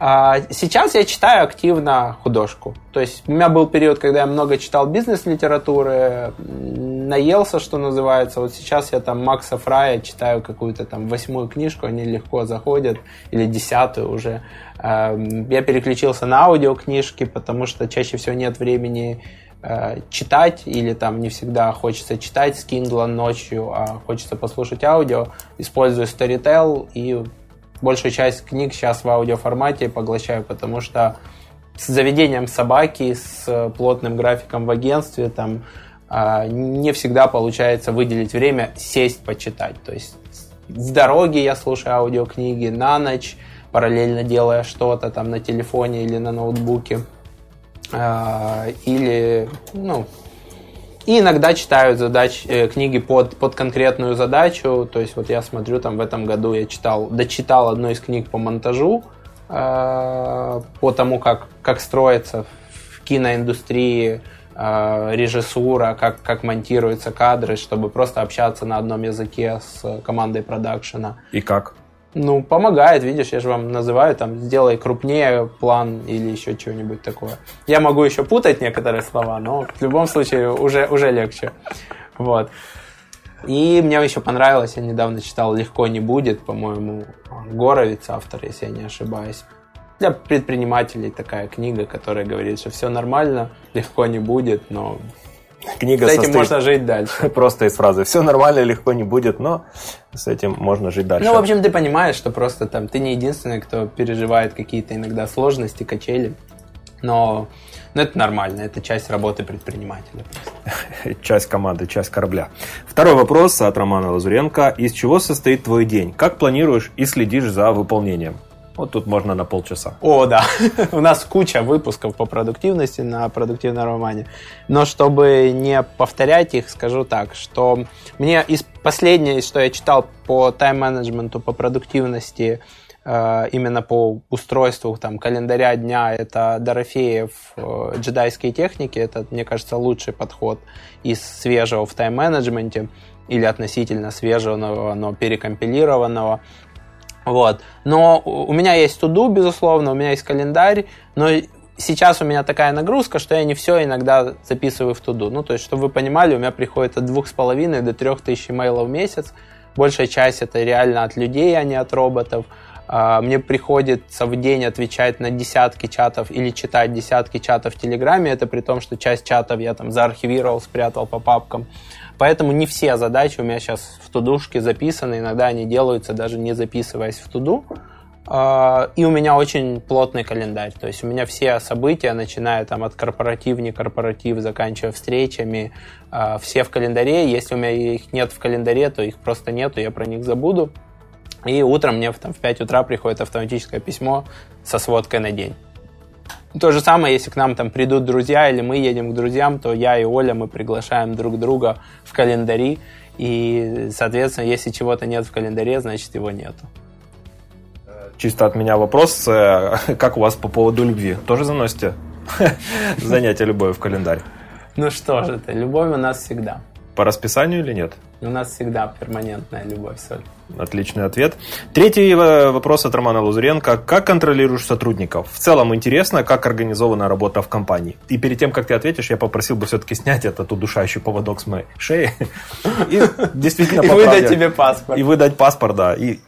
А сейчас я читаю активно художку. То есть у меня был период, когда я много читал бизнес-литературы, наелся, что называется. Вот сейчас я там Макса Фрая читаю какую-то там восьмую книжку, они легко заходят, или десятую уже. Эм, я переключился на аудиокнижки, потому что чаще всего нет времени э, читать, или там не всегда хочется читать с Kindle ночью, а хочется послушать аудио. Использую Storytel и большую часть книг сейчас в аудиоформате поглощаю, потому что с заведением собаки, с плотным графиком в агентстве, там а, не всегда получается выделить время сесть почитать. То есть в дороге я слушаю аудиокниги, на ночь, параллельно делая что-то там на телефоне или на ноутбуке. А, или, ну, и иногда читаю задач, э, книги под, под конкретную задачу. То есть вот я смотрю, там в этом году я читал, дочитал одну из книг по монтажу, э, по тому, как, как строится в киноиндустрии э, режиссура, как, как монтируются кадры, чтобы просто общаться на одном языке с командой продакшена. И как? Ну, помогает, видишь, я же вам называю, там, сделай крупнее план или еще чего-нибудь такое. Я могу еще путать некоторые слова, но в любом случае уже, уже легче. Вот. И мне еще понравилось, я недавно читал «Легко не будет», по-моему, Горовец автор, если я не ошибаюсь. Для предпринимателей такая книга, которая говорит, что все нормально, легко не будет, но Книга с этим можно жить дальше. Просто из фразы «все нормально, легко не будет», но с этим можно жить дальше. Ну, в общем, ты понимаешь, что просто там ты не единственный, кто переживает какие-то иногда сложности, качели, но но это нормально, это часть работы предпринимателя. Часть команды, часть корабля. Второй вопрос от Романа Лазуренко. Из чего состоит твой день? Как планируешь и следишь за выполнением? Вот тут можно на полчаса. О, да. У нас куча выпусков по продуктивности на продуктивном романе. Но чтобы не повторять их, скажу так, что мне из последнее, что я читал по тайм-менеджменту, по продуктивности, э, именно по устройству там, календаря дня, это Дорофеев э, джедайские техники. Это, мне кажется, лучший подход из свежего в тайм-менеджменте или относительно свежего, но перекомпилированного. Вот. Но у меня есть туду, безусловно, у меня есть календарь, но сейчас у меня такая нагрузка, что я не все иногда записываю в туду. Ну, то есть, чтобы вы понимали, у меня приходит от двух с половиной до трех тысяч имейлов в месяц. Большая часть это реально от людей, а не от роботов. А, мне приходится в день отвечать на десятки чатов или читать десятки чатов в Телеграме. Это при том, что часть чатов я там заархивировал, спрятал по папкам. Поэтому не все задачи у меня сейчас в тудушке записаны, иногда они делаются даже не записываясь в туду. А, и у меня очень плотный календарь. То есть у меня все события, начиная там от корпоратив, не корпоратив, заканчивая встречами, а, все в календаре. Если у меня их нет в календаре, то их просто нету, я про них забуду. И утром мне там, в 5 утра приходит автоматическое письмо со сводкой на день. То же самое, если к нам там придут друзья или мы едем к друзьям, то я и Оля, мы приглашаем друг друга в календари. И, соответственно, если чего-то нет в календаре, значит его нету. Чисто от меня вопрос, э, как у вас по поводу любви? Тоже заносите занятие любовью в календарь? Ну что же это, любовь у нас всегда. По расписанию или нет? У нас всегда перманентная любовь, Соль. Отличный ответ. Третий э, вопрос от Романа Лузуренко. Как контролируешь сотрудников? В целом интересно, как организована работа в компании. И перед тем, как ты ответишь, я попросил бы все-таки снять этот удушающий поводок с моей шеи. И действительно И выдать тебе паспорт. И выдать паспорт, да. И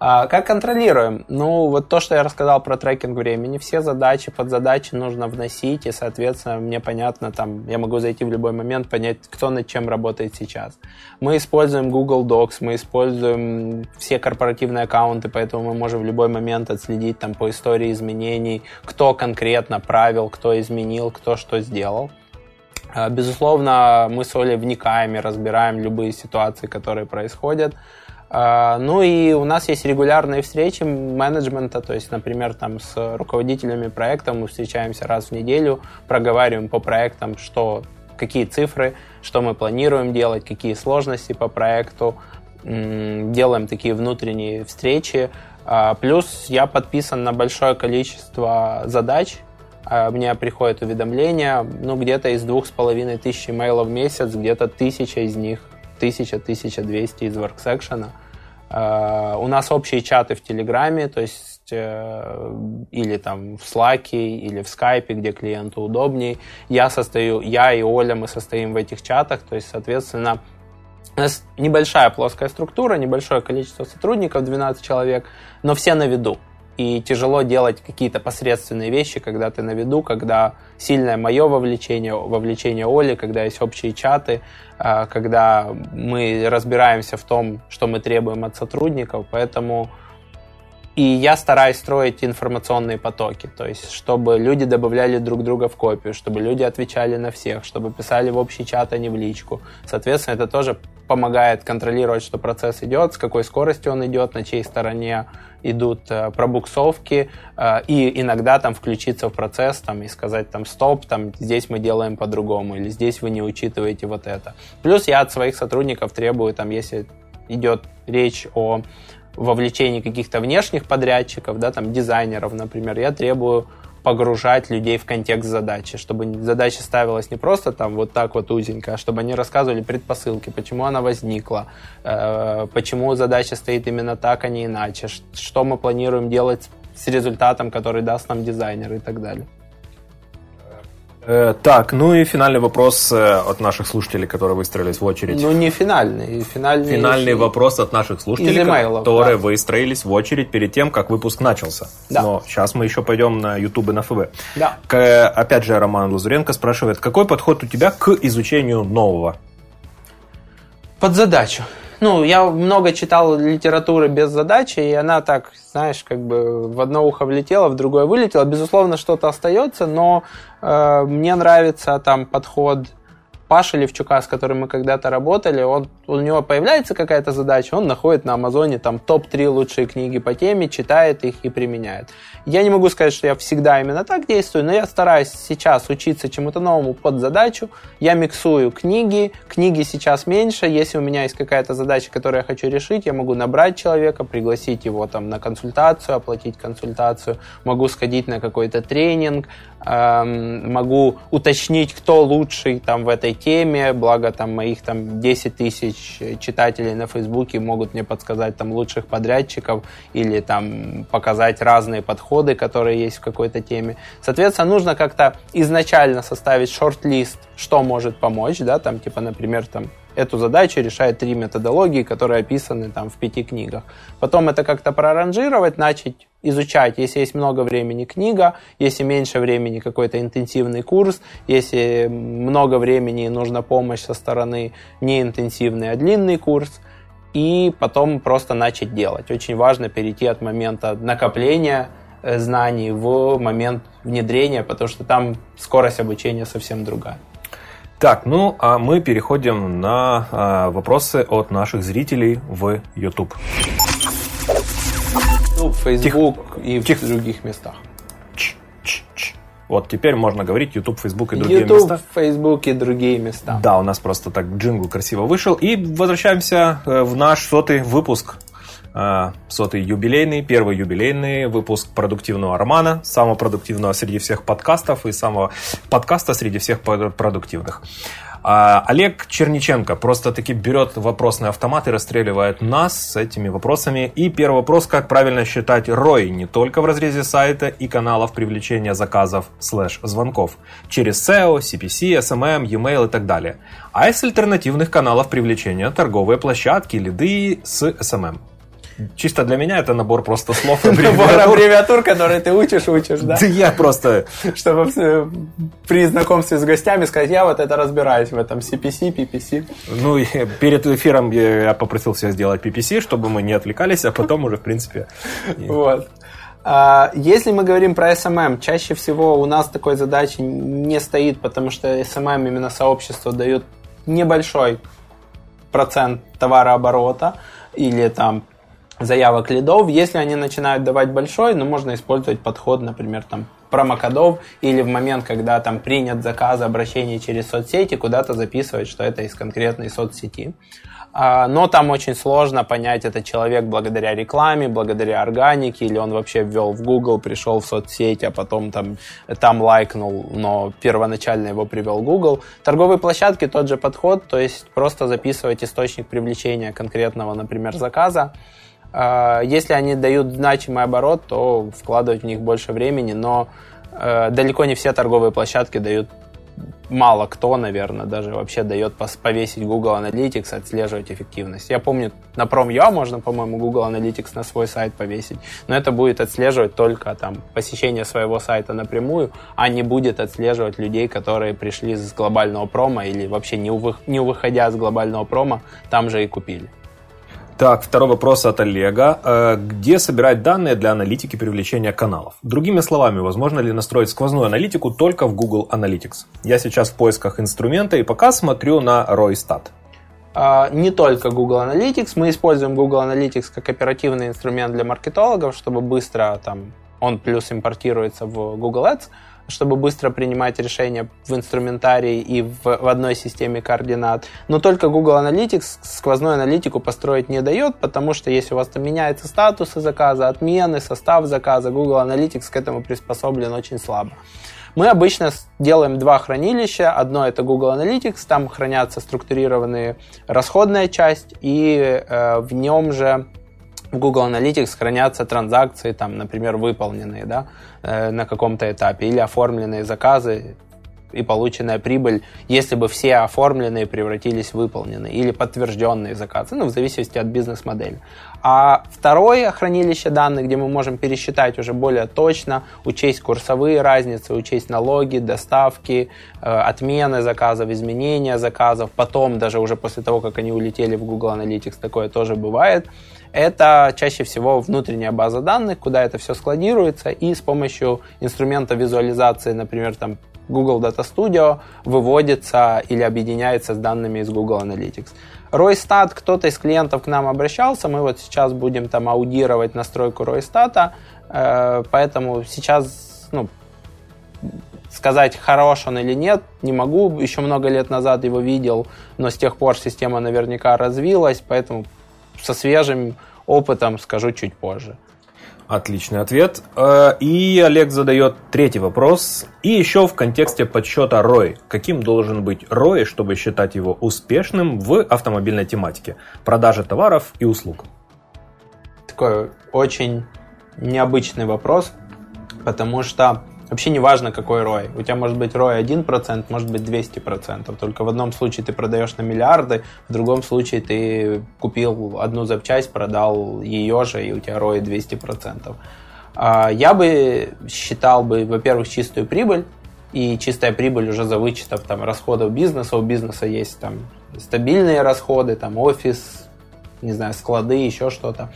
а как контролируем? Ну, вот то, что я рассказал про трекинг времени, все задачи, под задачи нужно вносить, и, соответственно, мне понятно, там, я могу зайти в любой момент, понять, кто над чем работает сейчас. Мы используем Google Docs, мы используем все корпоративные аккаунты, поэтому мы можем в любой момент отследить там по истории изменений, кто конкретно правил, кто изменил, кто что сделал. А, безусловно, мы с Олей вникаем и разбираем любые ситуации, которые происходят. А, ну и у нас есть регулярные встречи менеджмента, то есть, например, там с руководителями проекта мы встречаемся раз в неделю, проговариваем по проектам, что, какие цифры, что мы планируем делать, какие сложности по проекту, делаем такие внутренние встречи. А, плюс я подписан на большое количество задач, а, мне приходят уведомления, ну, где-то из двух с половиной тысяч имейлов в месяц, где-то тысяча из них 1000-1200 из WorkSection. Uh, у нас общие чаты в Телеграме, то есть uh, или там в Slack, или в Скайпе, где клиенту удобнее. Я состою, я и Оля, мы состоим в этих чатах, то есть, соответственно, у нас небольшая плоская структура, небольшое количество сотрудников, 12 человек, но все на виду и тяжело делать какие-то посредственные вещи, когда ты на виду, когда сильное мое вовлечение, вовлечение Оли, когда есть общие чаты, а, когда мы разбираемся в том, что мы требуем от сотрудников, поэтому и я стараюсь строить информационные потоки, то есть чтобы люди добавляли друг друга в копию, чтобы люди отвечали на всех, чтобы писали в общий чат, а не в личку. Соответственно, это тоже помогает контролировать, что процесс идет, с какой скоростью он идет, на чьей стороне идут э, пробуксовки, э, и иногда там включиться в процесс там, и сказать там стоп, там здесь мы делаем по-другому, или здесь вы не учитываете вот это. Плюс я от своих сотрудников требую, там, если идет речь о вовлечении каких-то внешних подрядчиков, да, там дизайнеров, например, я требую погружать людей в контекст задачи, чтобы задача ставилась не просто там вот так вот узенько, а чтобы они рассказывали предпосылки, почему она возникла, э, почему задача стоит именно так, а не иначе, что мы планируем делать с результатом, который даст нам дизайнер и так далее. Э, так, ну и финальный вопрос э, от наших слушателей, которые выстроились в очередь. Ну, не финальный. Финальный, финальный вопрос от наших слушателей, email, которые да. выстроились в очередь перед тем, как выпуск начался. Да. Но сейчас мы еще пойдем на YouTube и на ФВ. Да. К, опять же, Роман Лазуренко спрашивает, какой подход у тебя к изучению нового? Под задачу ну, я много читал литературы без задачи, и она так, знаешь, как бы в одно ухо влетела, в другое вылетела. Безусловно, что-то остается, но э, мне нравится там подход Паша Левчука, с которым мы когда-то работали, он, у него появляется какая-то задача, он находит на Амазоне там топ-3 лучшие книги по теме, читает их и применяет. Я не могу сказать, что я всегда именно так действую, но я стараюсь сейчас учиться чему-то новому под задачу. Я миксую книги, книги сейчас меньше. Если у меня есть какая-то задача, которую я хочу решить, я могу набрать человека, пригласить его там на консультацию, оплатить консультацию, могу сходить на какой-то тренинг, могу уточнить, кто лучший там в этой теме, благо там моих там 10 тысяч читателей на Фейсбуке могут мне подсказать там лучших подрядчиков или там показать разные подходы, которые есть в какой-то теме. Соответственно, нужно как-то изначально составить шорт-лист, что может помочь, да, там типа, например, там эту задачу решает три методологии, которые описаны там в пяти книгах. Потом это как-то проранжировать, начать изучать, если есть много времени книга, если меньше времени какой-то интенсивный курс, если много времени и нужна помощь со стороны не интенсивный, а длинный курс, и потом просто начать делать. Очень важно перейти от момента накопления э, знаний в момент внедрения, потому что там скорость обучения совсем другая. Так, ну а мы переходим на а, вопросы от наших зрителей в YouTube. YouTube, Facebook Тих... и Тих... в других местах. Ч -ч -ч. Вот теперь можно говорить YouTube, Facebook и другие YouTube, места. YouTube, Facebook и другие места. Да, у нас просто так джингл красиво вышел. И возвращаемся э, в наш сотый выпуск сотый юбилейный, первый юбилейный выпуск продуктивного романа, самого продуктивного среди всех подкастов и самого подкаста среди всех продуктивных. А Олег Черниченко просто-таки берет вопросный автомат и расстреливает нас с этими вопросами. И первый вопрос, как правильно считать ROI не только в разрезе сайта и каналов привлечения заказов слэш звонков через SEO, CPC, SMM, e-mail и так далее, а из альтернативных каналов привлечения торговые площадки, лиды с SMM. Чисто для меня это набор просто слов. Набор аббревиатур, которые ты учишь, учишь, да? Да я просто... Чтобы при знакомстве с гостями сказать, я вот это разбираюсь в этом CPC, PPC. Ну, перед эфиром я попросил себя сделать PPC, чтобы мы не отвлекались, а потом уже, в принципе... Вот. А, если мы говорим про SMM, чаще всего у нас такой задачи не стоит, потому что SMM именно сообщество дает небольшой процент товарооборота или там заявок лидов. Если они начинают давать большой, ну, можно использовать подход, например, там, промокодов или в момент, когда там принят заказ обращение через соцсети, куда-то записывать, что это из конкретной соцсети. А, но там очень сложно понять, это человек благодаря рекламе, благодаря органике, или он вообще ввел в Google, пришел в соцсеть, а потом там, там лайкнул, но первоначально его привел Google. Торговые площадки тот же подход, то есть просто записывать источник привлечения конкретного, например, заказа, если они дают значимый оборот, то вкладывать в них больше времени, но э, далеко не все торговые площадки дают мало кто, наверное, даже вообще дает повесить Google Analytics, отслеживать эффективность. Я помню, на Prom.ua можно, по-моему, Google Analytics на свой сайт повесить, но это будет отслеживать только там посещение своего сайта напрямую, а не будет отслеживать людей, которые пришли с глобального промо или вообще не, не выходя с глобального промо, там же и купили. Так, второй вопрос от Олега. Э, где собирать данные для аналитики привлечения каналов? Другими словами, возможно ли настроить сквозную аналитику только в Google Analytics? Я сейчас в поисках инструмента и пока смотрю на Roystat. А, не только Google Analytics. Мы используем Google Analytics как оперативный инструмент для маркетологов, чтобы быстро там он плюс импортируется в Google Ads – чтобы быстро принимать решения в инструментарии и в, в одной системе координат. Но только Google Analytics сквозную аналитику построить не дает, потому что если у вас там меняются статусы заказа, отмены, состав заказа, Google Analytics к этому приспособлен очень слабо. Мы обычно делаем два хранилища. Одно это Google Analytics, там хранятся структурированные расходная часть, и э, в нем же в Google Analytics хранятся транзакции, там, например, выполненные да, э, на каком-то этапе, или оформленные заказы и полученная прибыль, если бы все оформленные превратились в выполненные, или подтвержденные заказы, ну, в зависимости от бизнес-модели. А второе хранилище данных, где мы можем пересчитать уже более точно, учесть курсовые разницы, учесть налоги, доставки, э, отмены заказов, изменения заказов, потом даже уже после того, как они улетели в Google Analytics, такое тоже бывает – это чаще всего внутренняя база данных, куда это все складируется, и с помощью инструмента визуализации, например, там Google Data Studio, выводится или объединяется с данными из Google Analytics. Roystat, кто-то из клиентов к нам обращался, мы вот сейчас будем там аудировать настройку Roystat, э, поэтому сейчас ну, сказать, хорош он или нет, не могу. Еще много лет назад его видел, но с тех пор система наверняка развилась, поэтому со свежим опытом скажу чуть позже. Отличный ответ. Э, и Олег задает третий вопрос. И еще в контексте подсчета ROI. Каким должен быть ROI, чтобы считать его успешным в автомобильной тематике? Продажи товаров и услуг. Такой очень необычный вопрос, потому что Вообще не важно, какой ROI. У тебя может быть ROI 1%, может быть 200%. Только в одном случае ты продаешь на миллиарды, в другом случае ты купил одну запчасть, продал ее же, и у тебя ROI 200%. А, я бы считал бы, во-первых, чистую прибыль, и чистая прибыль уже за вычетом там, расходов бизнеса. У бизнеса есть там стабильные расходы, там офис, не знаю, склады, еще что-то.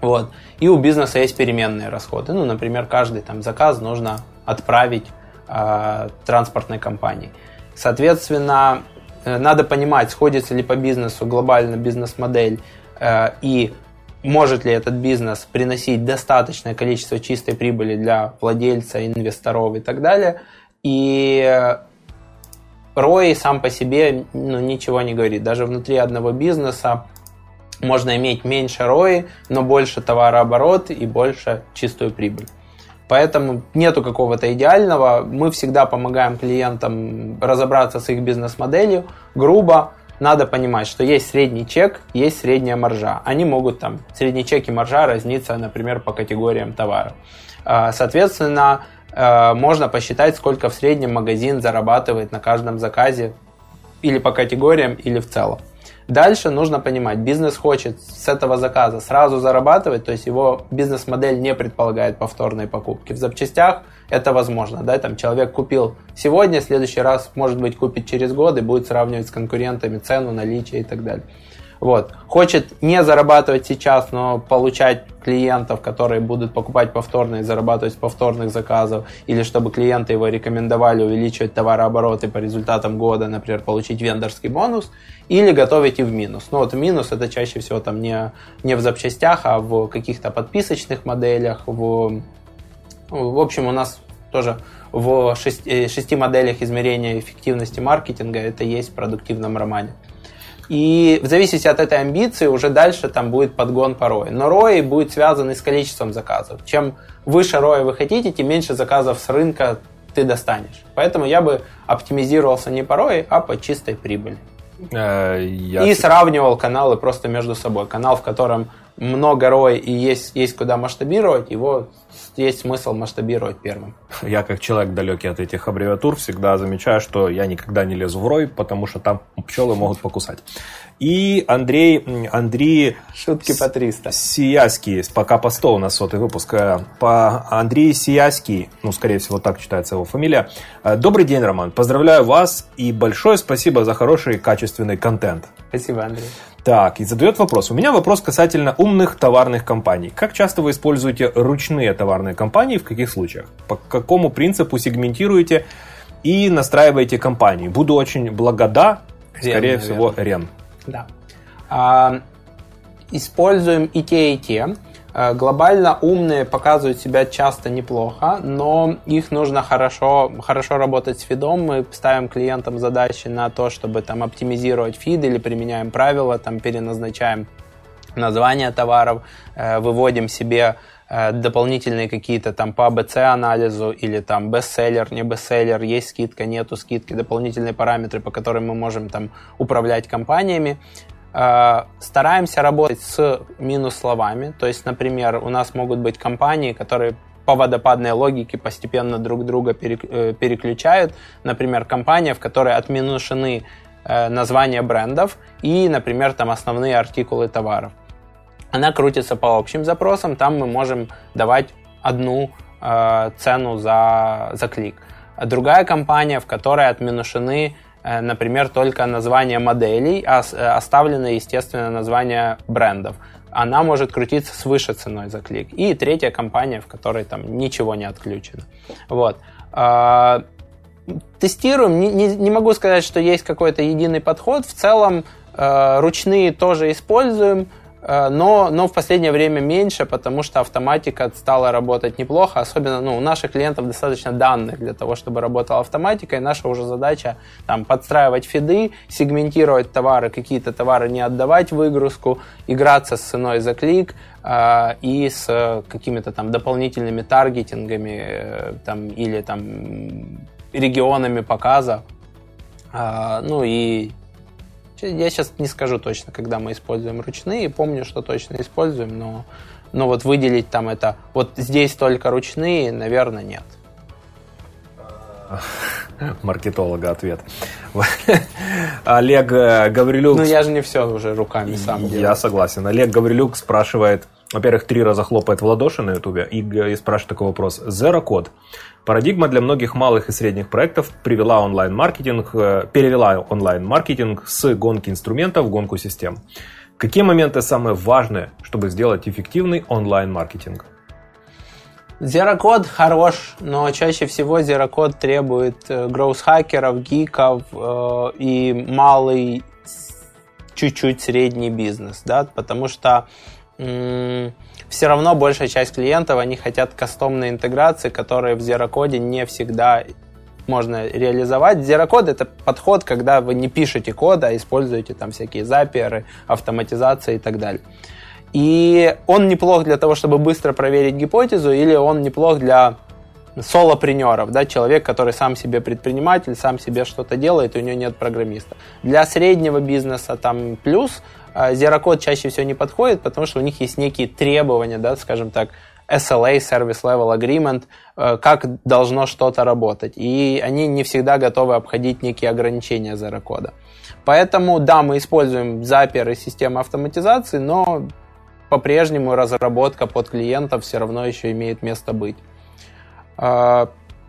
Вот. И у бизнеса есть переменные расходы. Ну, например, каждый там заказ нужно отправить э, транспортной компании. Соответственно, э, надо понимать, сходится ли по бизнесу глобально бизнес-модель э, и может ли этот бизнес приносить достаточное количество чистой прибыли для владельца, инвесторов и так далее. И ROI сам по себе ну, ничего не говорит. Даже внутри одного бизнеса можно иметь меньше ROI, но больше товарооборот и больше чистую прибыль. Поэтому нету какого-то идеального. Мы всегда помогаем клиентам разобраться с их бизнес-моделью. Грубо надо понимать, что есть средний чек, есть средняя маржа. Они могут там, средний чек и маржа разниться, например, по категориям товаров. А, соответственно, э, можно посчитать, сколько в среднем магазин зарабатывает на каждом заказе или по категориям, или в целом. Дальше нужно понимать, бизнес хочет с этого заказа сразу зарабатывать, то есть его бизнес-модель не предполагает повторной покупки. В запчастях это возможно, да, там человек купил сегодня, в следующий раз, может быть, купит через год и будет сравнивать с конкурентами цену, наличие и так далее. Вот. Хочет не зарабатывать сейчас, но получать клиентов, которые будут покупать повторно и зарабатывать с повторных заказов, или чтобы клиенты его рекомендовали увеличивать товарообороты по результатам года, например, получить вендорский бонус, или готовить и в минус. Ну вот минус это чаще всего там не, не в запчастях, а в каких-то подписочных моделях, в, в общем, у нас тоже в шести, шести моделях измерения эффективности маркетинга это есть в продуктивном романе. И в зависимости от этой амбиции уже дальше там будет подгон по ROI. Но ROI будет связан и с количеством заказов. Чем выше ROI вы хотите, тем меньше заказов с рынка ты достанешь. Поэтому я бы оптимизировался не по ROI, а по чистой прибыли. Э, я... И сравнивал каналы просто между собой. Канал, в котором много ROI и есть, есть куда масштабировать, его есть смысл масштабировать первым. Я как человек далекий от этих аббревиатур всегда замечаю, что я никогда не лезу в рой, потому что там пчелы могут покусать. И Андрей, Андрей... Шутки по 300. Сияский, пока по 100 у нас сотый выпуск. Э, по Андрей Сияский, ну, скорее всего, так читается его фамилия. Э, Добрый день, Роман. Поздравляю вас и большое спасибо за хороший качественный контент. Спасибо, Андрей. Так, и задает вопрос. У меня вопрос касательно умных товарных компаний. Как часто вы используете ручные товарные компании, в каких случаях? По какому принципу сегментируете и настраиваете компании? Буду очень благода, скорее наверное. всего, Рен. Да. А, используем и те, и те. Э, глобально умные показывают себя часто неплохо, но их нужно хорошо, хорошо работать с фидом. Мы ставим клиентам задачи на то, чтобы там оптимизировать фид или применяем правила, там переназначаем названия товаров, э, выводим себе э, дополнительные какие-то там по АБЦ анализу или там бестселлер, не бестселлер, есть скидка, нету скидки, дополнительные параметры, по которым мы можем там управлять компаниями. Э, стараемся работать с минус словами. То есть, например, у нас могут быть компании, которые по водопадной логике постепенно друг друга э, переключают. Например, компания, в которой отминушены э, названия брендов и, например, там основные артикулы товаров. Она крутится по общим запросам, там мы можем давать одну цену за, за клик. А другая компания, в которой отминушены Э, например, только название моделей, а э, оставлено, естественно, название брендов. Она может крутиться с выше ценой за клик. И третья компания, в которой там ничего не отключено. Вот. А, тестируем. Не, не, не могу сказать, что есть какой-то единый подход. В целом э, ручные тоже используем. Э, но, но в последнее время меньше, потому что автоматика стала работать неплохо, особенно ну, у наших клиентов достаточно данных для того, чтобы работала автоматика, и наша уже задача там, подстраивать фиды, сегментировать товары, какие-то товары не отдавать выгрузку, играться с ценой за клик э, и с какими-то там дополнительными таргетингами э, там, или там, регионами показа. Э, ну и я сейчас не скажу точно, когда мы используем ручные. Помню, что точно используем, но, но вот выделить там это, вот здесь только ручные, наверное, нет. Маркетолога ответ. Олег э, Гаврилюк... Ну, я же не все уже руками сам делаю. Я согласен. Олег Гаврилюк спрашивает, во-первых, три раза хлопает в ладоши на ютубе и, и спрашивает такой вопрос. Zero Code Парадигма для многих малых и средних проектов привела онлайн-маркетинг, э, перевела онлайн-маркетинг с гонки инструментов в гонку систем. Какие моменты самые важные, чтобы сделать эффективный онлайн-маркетинг? Code хорош, но чаще всего Code требует гроус-хакеров, гиков э, и малый, чуть-чуть средний бизнес, да, потому что все равно большая часть клиентов, они хотят кастомной интеграции, которые в Code не всегда можно реализовать. Code это подход, когда вы не пишете код, а используете там всякие заперы, автоматизации и так далее. И он неплох для того, чтобы быстро проверить гипотезу, или он неплох для солопренеров, да, человек, который сам себе предприниматель, сам себе что-то делает, и у него нет программиста. Для среднего бизнеса там плюс Zero Code чаще всего не подходит, потому что у них есть некие требования, да, скажем так, SLA, Service Level Agreement, э, как должно что-то работать. И они не всегда готовы обходить некие ограничения Code. Поэтому, да, мы используем Zapier и системы автоматизации, но по-прежнему разработка под клиентов все равно еще имеет место быть.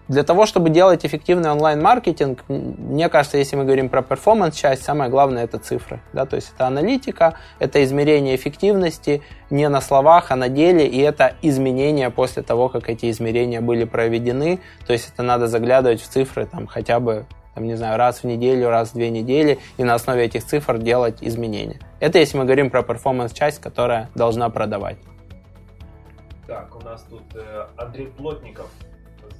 Для того, чтобы делать эффективный онлайн-маркетинг, мне кажется, если мы говорим про перформанс-часть, самое главное это цифры. Да? То есть это аналитика, это измерение эффективности не на словах, а на деле, и это изменения после того, как эти измерения были проведены. То есть это надо заглядывать в цифры там, хотя бы там, не знаю, раз в неделю, раз в две недели, и на основе этих цифр делать изменения. Это если мы говорим про перформанс-часть, которая должна продавать. Так, у нас тут э, Андрей Плотников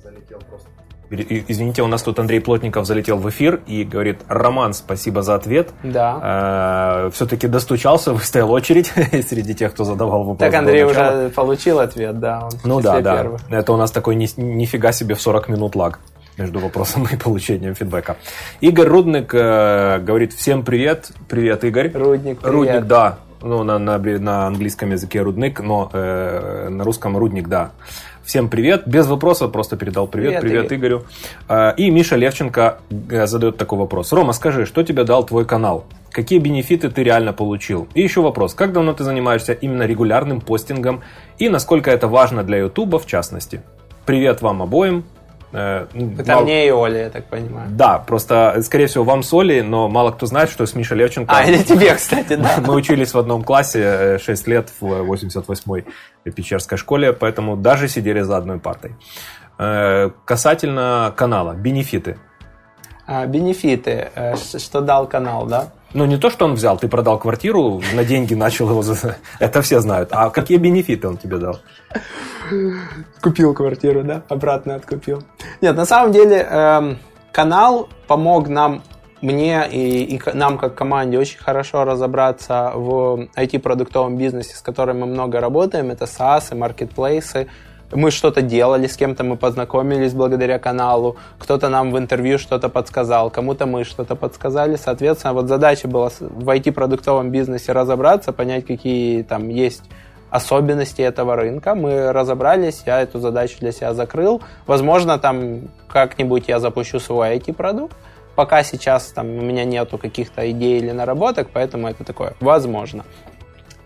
залетел просто. Извините, у нас тут Андрей Плотников залетел в эфир и говорит, Роман, спасибо за ответ. Да. Э, все-таки достучался, выстоял очередь среди тех, кто задавал вопрос. Так Андрей уже получил ответ, да. ну да, да. Это у нас такой ни, нифига себе в 40 минут лаг между вопросом и получением фидбэка. Игорь Рудник э, говорит, всем привет. Привет, Игорь. Рудник, привет. Рудник, да. Ну, на, на, на английском языке рудник, но э, на русском рудник, да. Всем привет. Без вопроса просто передал привет. Привет, привет Игорь. Игорю. А, и Миша Левченко э, задает такой вопрос. Рома, скажи, что тебе дал твой канал? Какие бенефиты ты реально получил? И еще вопрос. Как давно ты занимаешься именно регулярным постингом? И насколько это важно для Ютуба в частности? Привет вам обоим. Э, Это мало... мне и Оле, я так понимаю. Да, просто, скорее всего, вам с Олей, но мало кто знает, что с Мишей Левченко... А, или тебе, кстати, да. Мы учились в одном классе 6 э, лет в 88-й Печерской школе, поэтому даже сидели за одной партой. Э, касательно канала, бенефиты. А, бенефиты, что дал канал, да? Ну, не то, что он взял, ты продал квартиру, на деньги начал его... Это все знают. А какие бенефиты он тебе дал? Купил квартиру, да? Обратно откупил. Нет, на самом деле эм, канал помог нам мне и, и нам как команде очень хорошо разобраться в IT-продуктовом бизнесе, с которым мы много работаем. Это SaaS и маркетплейсы мы что-то делали, с кем-то мы познакомились благодаря каналу, кто-то нам в интервью что-то подсказал, кому-то мы что-то подсказали. Соответственно, вот задача была в IT-продуктовом бизнесе разобраться, понять, какие там есть особенности этого рынка. Мы разобрались, я эту задачу для себя закрыл. Возможно, там как-нибудь я запущу свой IT-продукт. Пока сейчас там у меня нету каких-то идей или наработок, поэтому это такое возможно.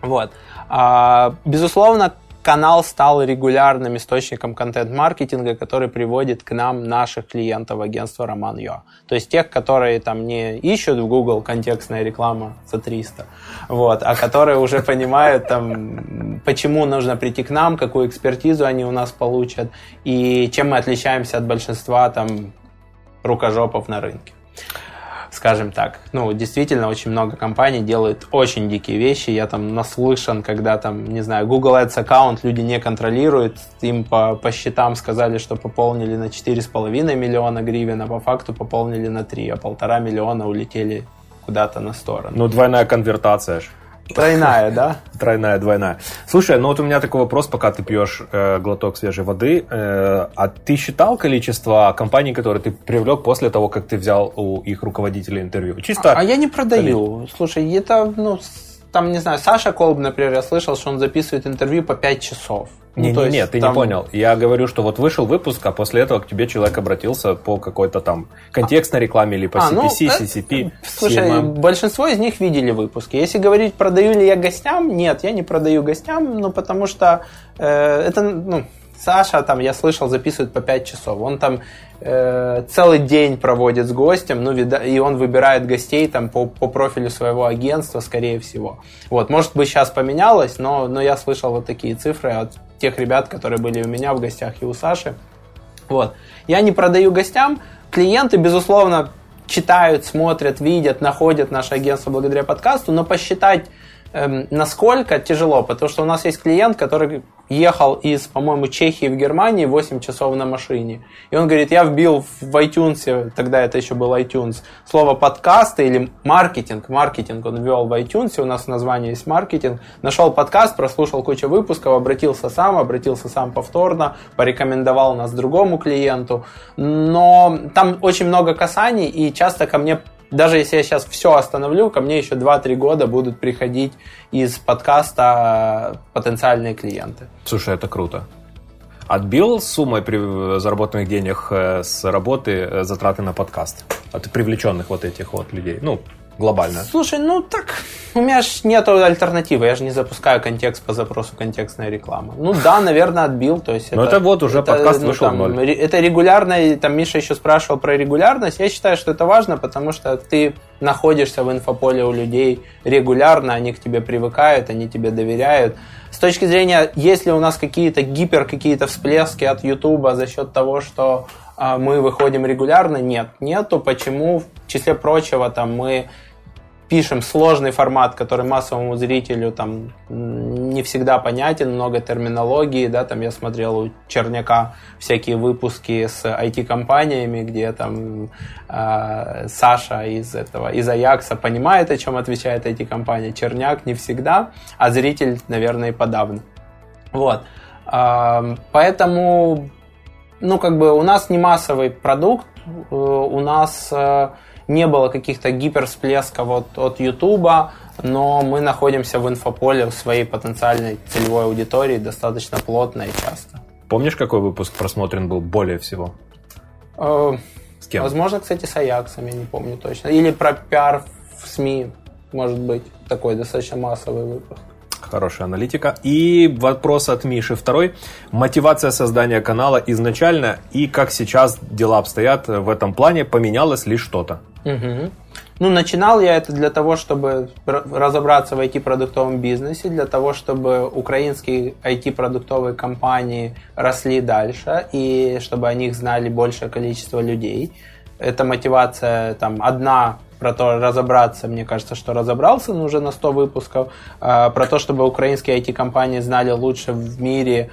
Вот. А, безусловно, канал стал регулярным источником контент-маркетинга, который приводит к нам наших клиентов агентства Роман.ua. То есть тех, которые там не ищут в Google контекстная реклама за 300, вот, а которые уже понимают, там, почему нужно прийти к нам, какую экспертизу они у нас получат и чем мы отличаемся от большинства там рукожопов на рынке скажем так. Ну, действительно, очень много компаний делают очень дикие вещи. Я там наслышан, когда там, не знаю, Google Ads аккаунт люди не контролируют. Им по, по счетам сказали, что пополнили на 4,5 миллиона гривен, а по факту пополнили на 3, а полтора миллиона улетели куда-то на сторону. Ну, двойная конвертация же. Тройная, да? Тройная, двойная. Слушай, ну вот у меня такой вопрос, пока ты пьешь э, глоток свежей воды. Э, а ты считал количество компаний, которые ты привлек после того, как ты взял у их руководителей интервью? Чисто. А, а я не продаю. Слушай, это, ну, там, не знаю, Саша Колб, например, я слышал, что он записывает интервью по 5 часов. Не, ну, не, не, ты там... не понял. Я говорю, что вот вышел выпуск, а после этого к тебе человек обратился по какой-то там контекстной рекламе или по а, CPC, ну, CCP. Э, слушай, CMM. большинство из них видели выпуски. Если говорить, продаю ли я гостям, нет, я не продаю гостям, ну, потому что э, это, ну, Саша, там, я слышал, записывает по 5 часов. Он там э, целый день проводит с гостем, ну, и он выбирает гостей там по, по профилю своего агентства, скорее всего. Вот, может быть, сейчас поменялось, но, но я слышал вот такие цифры от тех ребят, которые были у меня в гостях и у Саши. Вот. Я не продаю гостям. Клиенты, безусловно, читают, смотрят, видят, находят наше агентство благодаря подкасту, но посчитать эм, насколько тяжело, потому что у нас есть клиент, который ехал из, по-моему, Чехии в Германии 8 часов на машине. И он говорит, я вбил в iTunes, тогда это еще был iTunes, слово подкасты или маркетинг. Маркетинг он ввел в iTunes, у нас название есть маркетинг. Нашел подкаст, прослушал кучу выпусков, обратился сам, обратился сам повторно, порекомендовал нас другому клиенту. Но там очень много касаний, и часто ко мне даже если я сейчас все остановлю, ко мне еще 2-3 года будут приходить из подкаста потенциальные клиенты. Слушай, это круто. Отбил суммой при заработанных денег э, с работы э, затраты на подкаст? От привлеченных вот этих вот людей? Ну, глобально? Слушай, ну так, у меня же нет альтернативы, я же не запускаю контекст по запросу контекстная реклама. Ну да, наверное, отбил. То есть Но это, это вот уже это, подкаст ну, вышел там, ноль. Это регулярно, там Миша еще спрашивал про регулярность. Я считаю, что это важно, потому что ты находишься в инфополе у людей регулярно, они к тебе привыкают, они тебе доверяют. С точки зрения, если у нас какие-то гипер, какие-то всплески от Ютуба за счет того, что а, мы выходим регулярно, нет, нету. Почему? В числе прочего, там мы пишем сложный формат, который массовому зрителю там не всегда понятен, много терминологии, да, там я смотрел у Черняка всякие выпуски с IT-компаниями, где там э, Саша из этого, из Аякса понимает, о чем отвечает IT-компания, Черняк не всегда, а зритель, наверное, и подавно. Вот. Э, поэтому, ну, как бы у нас не массовый продукт, э, у нас э, не было каких-то гиперсплесков от, от YouTube, но мы находимся в инфополе в своей потенциальной целевой аудитории достаточно плотно и часто. Помнишь, какой выпуск просмотрен был более всего? Э, с кем? Возможно, кстати, с Аяксом, я не помню точно. Или про пиар в СМИ, может быть, такой достаточно массовый выпуск. Хорошая аналитика. И вопрос от Миши второй. Мотивация создания канала изначально и как сейчас дела обстоят в этом плане, поменялось ли что-то? Угу. Ну, начинал я это для того, чтобы разобраться в IT-продуктовом бизнесе, для того, чтобы украинские IT-продуктовые компании росли дальше и чтобы о них знали большее количество людей. Эта мотивация там одна про то разобраться, мне кажется, что разобрался ну, уже на 100 выпусков, а, про то, чтобы украинские IT-компании знали лучше в мире,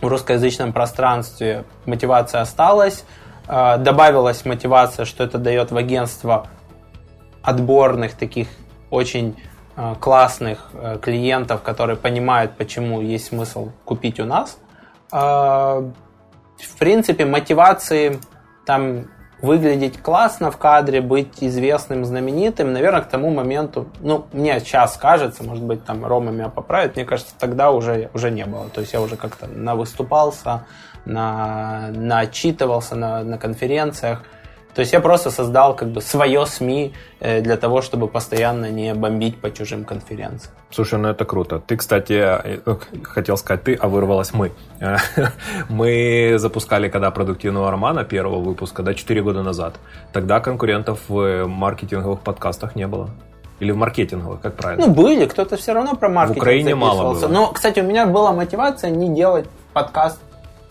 в русскоязычном пространстве, мотивация осталась, добавилась мотивация, что это дает в агентство отборных таких очень а, классных клиентов, которые понимают, почему есть смысл купить у нас. В принципе, мотивации там выглядеть классно в кадре, быть известным, знаменитым, наверное, к тому моменту, ну, мне сейчас кажется, может быть, там Рома меня поправит, мне кажется, тогда уже, уже не было. То есть я уже как-то навыступался, на, наотчитывался на, на конференциях. То есть я просто создал как бы свое СМИ э, для того, чтобы постоянно не бомбить по чужим конференциям. Слушай, ну это круто. Ты, кстати, э, хотел сказать ты, а вырвалась мы. Мы запускали, когда продуктивного романа первого выпуска, да, 4 года назад. Тогда конкурентов в маркетинговых подкастах не было. Или в маркетинговых, как правильно? Ну, были, кто-то все равно про маркетинг В Украине мало было. Но, кстати, у меня была мотивация не делать подкаст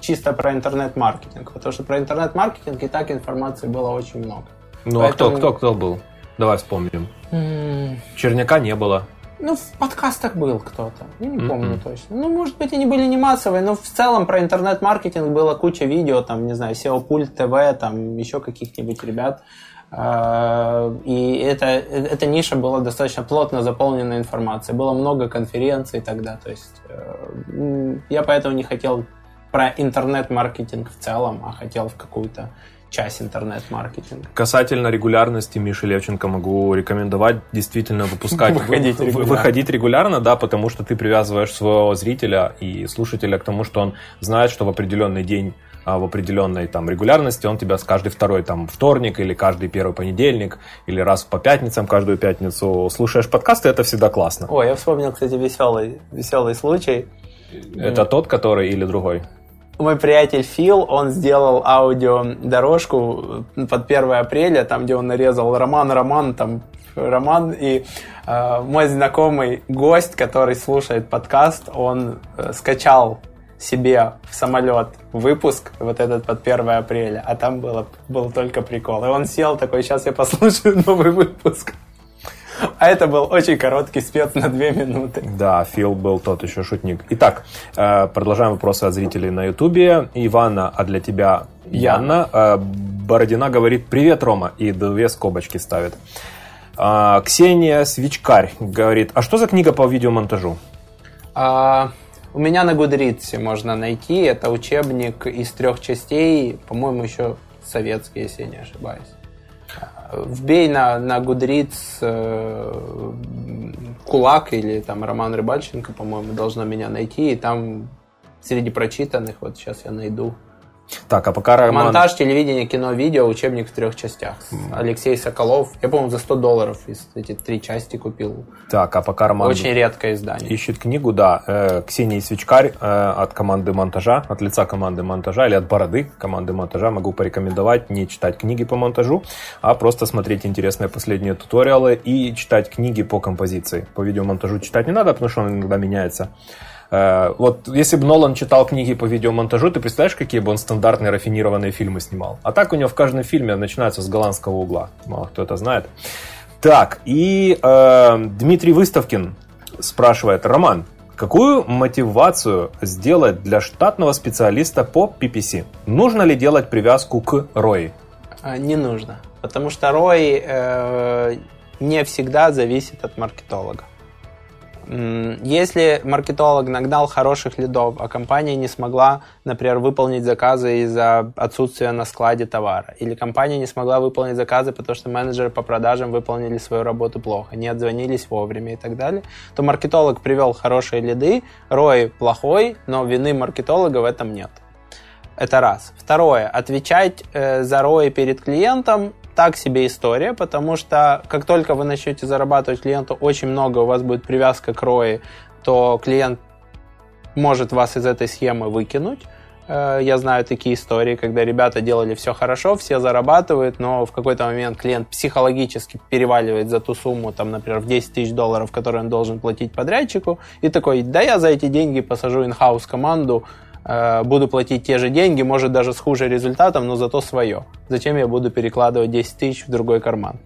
чисто про интернет-маркетинг, потому что про интернет-маркетинг и так информации было очень много. Ну Поэтому... а кто, кто, кто был? Давай вспомним. Mm. Черняка не было. Ну, в подкастах был кто-то. Я не mm-hmm. помню точно. Ну, может быть, они были не массовые, но в целом про интернет-маркетинг было куча видео, там, не знаю, SEO Пульт ТВ, там, еще каких-нибудь ребят. А, и это, эта ниша была достаточно плотно заполнена информацией. Было много конференций тогда. То есть э, я поэтому не хотел про интернет-маркетинг в целом, а хотел в какую-то часть интернет-маркетинга. Касательно регулярности, Миши Левченко могу рекомендовать действительно выпускать, выходить регулярно. выходить регулярно, да, потому что ты привязываешь своего зрителя и слушателя к тому, что он знает, что в определенный день а, в определенной там регулярности, он тебя с каждый второй там вторник или каждый первый понедельник или раз по пятницам каждую пятницу слушаешь подкасты, это всегда классно. Ой, я вспомнил, кстати, веселый, веселый случай. Это тот, который или другой? Мой приятель Фил, он сделал аудиодорожку под 1 апреля, там, где он нарезал роман, роман, там, роман, и э, мой знакомый гость, который слушает подкаст, он э, скачал себе в самолет выпуск вот этот под 1 апреля, а там было, был только прикол. И он сел такой, сейчас я послушаю новый выпуск. А это был очень короткий спец на две минуты. Да, Фил был тот еще шутник. Итак, э, продолжаем вопросы от зрителей на Ютубе. Ивана, а для тебя Яна. Э, Бородина говорит «Привет, Рома!» и две скобочки ставит. А, Ксения Свечкарь говорит, а что за книга по видеомонтажу? А, у меня на Гудрице можно найти. Это учебник из трех частей, по-моему, еще советский, если я не ошибаюсь. Вбей на, на Гудриц э, Кулак или там Роман Рыбальченко, по-моему, должна меня найти. И там среди прочитанных, вот сейчас я найду, так, а пока Роман... Монтаж, телевидение, кино, видео, учебник в трех частях. Алексей Соколов. Я, по-моему, за 100 долларов эти три части купил. Так, а пока Роман... Очень редкое издание. Ищет книгу, да. Э, Ксения Свечкарь э, от команды монтажа, от лица команды монтажа или от бороды команды монтажа могу порекомендовать не читать книги по монтажу, а просто смотреть интересные последние туториалы и читать книги по композиции. По видеомонтажу читать не надо, потому что он иногда меняется. Э, вот если бы Нолан читал книги по видеомонтажу, ты представляешь, какие бы он стандартные рафинированные фильмы снимал? А так у него в каждом фильме начинается с голландского угла. Мало кто это знает. Так, и э, Дмитрий Выставкин спрашивает, Роман, какую мотивацию сделать для штатного специалиста по PPC? Нужно ли делать привязку к ROI? А, не нужно, потому что ROI э, не всегда зависит от маркетолога. Если маркетолог нагнал хороших лидов, а компания не смогла, например, выполнить заказы из-за отсутствия на складе товара, или компания не смогла выполнить заказы, потому что менеджеры по продажам выполнили свою работу плохо, не отзвонились вовремя и так далее, то маркетолог привел хорошие лиды, рой плохой, но вины маркетолога в этом нет. Это раз. Второе. Отвечать э, за ROI перед клиентом так себе история, потому что как только вы начнете зарабатывать клиенту очень много, у вас будет привязка к ROI, то клиент может вас из этой схемы выкинуть. Э, я знаю такие истории, когда ребята делали все хорошо, все зарабатывают, но в какой-то момент клиент психологически переваливает за ту сумму, там, например, в 10 тысяч долларов, которую он должен платить подрядчику, и такой, да я за эти деньги посажу инхаус команду, буду платить те же деньги, может даже с хуже результатом, но зато свое. Зачем я буду перекладывать 10 тысяч в другой карман?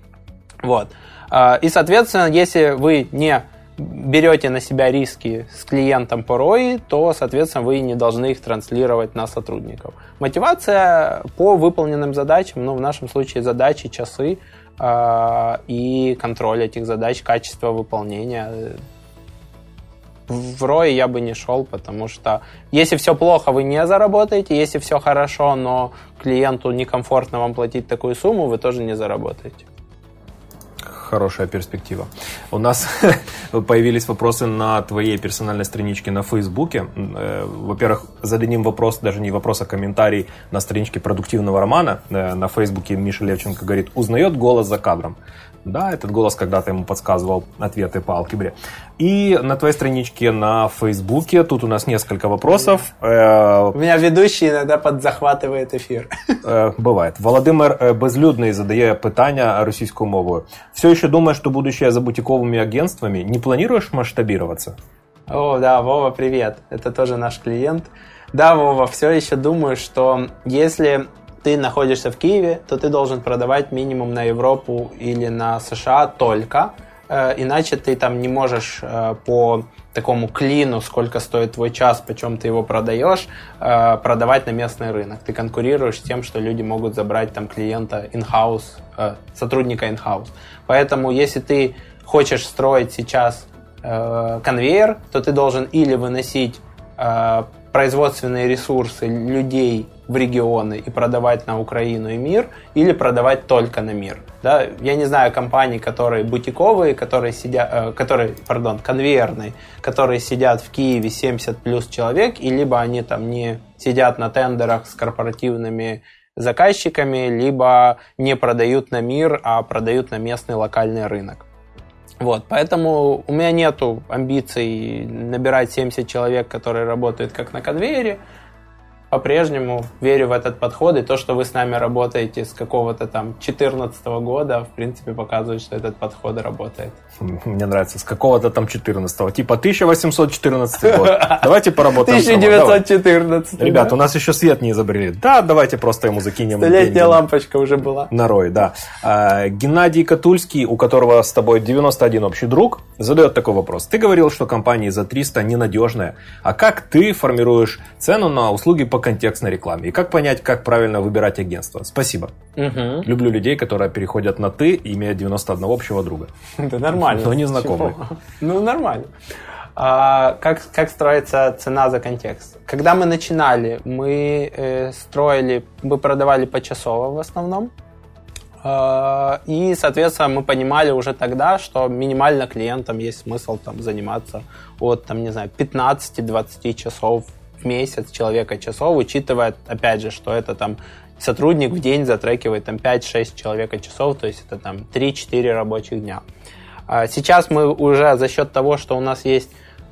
Вот. Э, и, соответственно, если вы не берете на себя риски с клиентом по ROI, то, соответственно, вы не должны их транслировать на сотрудников. Мотивация по выполненным задачам, ну, в нашем случае задачи, часы э, и контроль этих задач, качество выполнения в ROI я бы не шел, потому что если все плохо, вы не заработаете, если все хорошо, но клиенту некомфортно вам платить такую сумму, вы тоже не заработаете. Хорошая перспектива. У нас появились вопросы на твоей персональной страничке на Фейсбуке. Э, во-первых, зададим вопрос, даже не вопрос, а комментарий на страничке продуктивного романа. Э, на Фейсбуке Миша Левченко говорит, узнает голос за кадром. Да, этот голос когда-то ему подсказывал ответы по алгебре. И на твоей страничке на Фейсбуке, тут у нас несколько вопросов. Э, у меня ведущий иногда подзахватывает эфир. Э, бывает. Володимир э, Безлюдний задає питання російською мовою. Все еще думаешь, что будущее за бутиковыми агентствами? Не планируешь масштабироваться? О, да, Вова, привет. Это тоже наш клиент. Да, Вова, все еще думаю, что если ты находишься в Киеве, то ты должен продавать минимум на Европу или на США только, э, иначе ты там не можешь э, по такому клину, сколько стоит твой час, почем ты его продаешь, э, продавать на местный рынок. Ты конкурируешь с тем, что люди могут забрать там клиента in-house, сотрудника in-house. Поэтому если ты хочешь строить сейчас конвейер, то ты должен или выносить производственные ресурсы людей в регионы и продавать на Украину и мир, или продавать только на мир. Да? Я не знаю компаний, которые бутиковые, которые сидят, э, которые, пардон, конвейерные, которые сидят в Киеве 70 плюс человек, и либо они там не сидят на тендерах с корпоративными заказчиками, либо не продают на мир, а продают на местный локальный рынок. Вот, поэтому у меня нету амбиций набирать 70 человек, которые работают как на конвейере. По-прежнему верю в этот подход, и то, что вы с нами работаете с какого-то там 14 года, в принципе, показывает, что этот подход работает. Мне нравится, с какого-то там 14 типа 1814 год. Давайте поработаем. 1914. Ребят, у нас еще свет не изобрели. Да, давайте просто ему закинем. Столетняя лампочка уже была. Нарой, да. А, Геннадий Катульский, у которого с тобой 91 общий друг, задает такой вопрос. Ты говорил, что компания за 300 ненадежная. А как ты формируешь цену на услуги по контекстной рекламе? И как понять, как правильно выбирать агентство? Спасибо. Угу. Люблю людей, которые переходят на «ты», имея 91 общего друга. Это нормально. Но не знакомый. Ну, нормально. А, как, как строится цена за контекст? Когда мы начинали, мы э, строили, мы продавали почасово в основном. Э, и, соответственно, мы понимали уже тогда, что минимально клиентам есть смысл там, заниматься от, там, не знаю, 15-20 часов в месяц человека часов, учитывая, опять же, что это там сотрудник в день затрекивает там 5-6 человека часов, то есть это там 3-4 рабочих дня. А сейчас мы уже за счет того, что у нас есть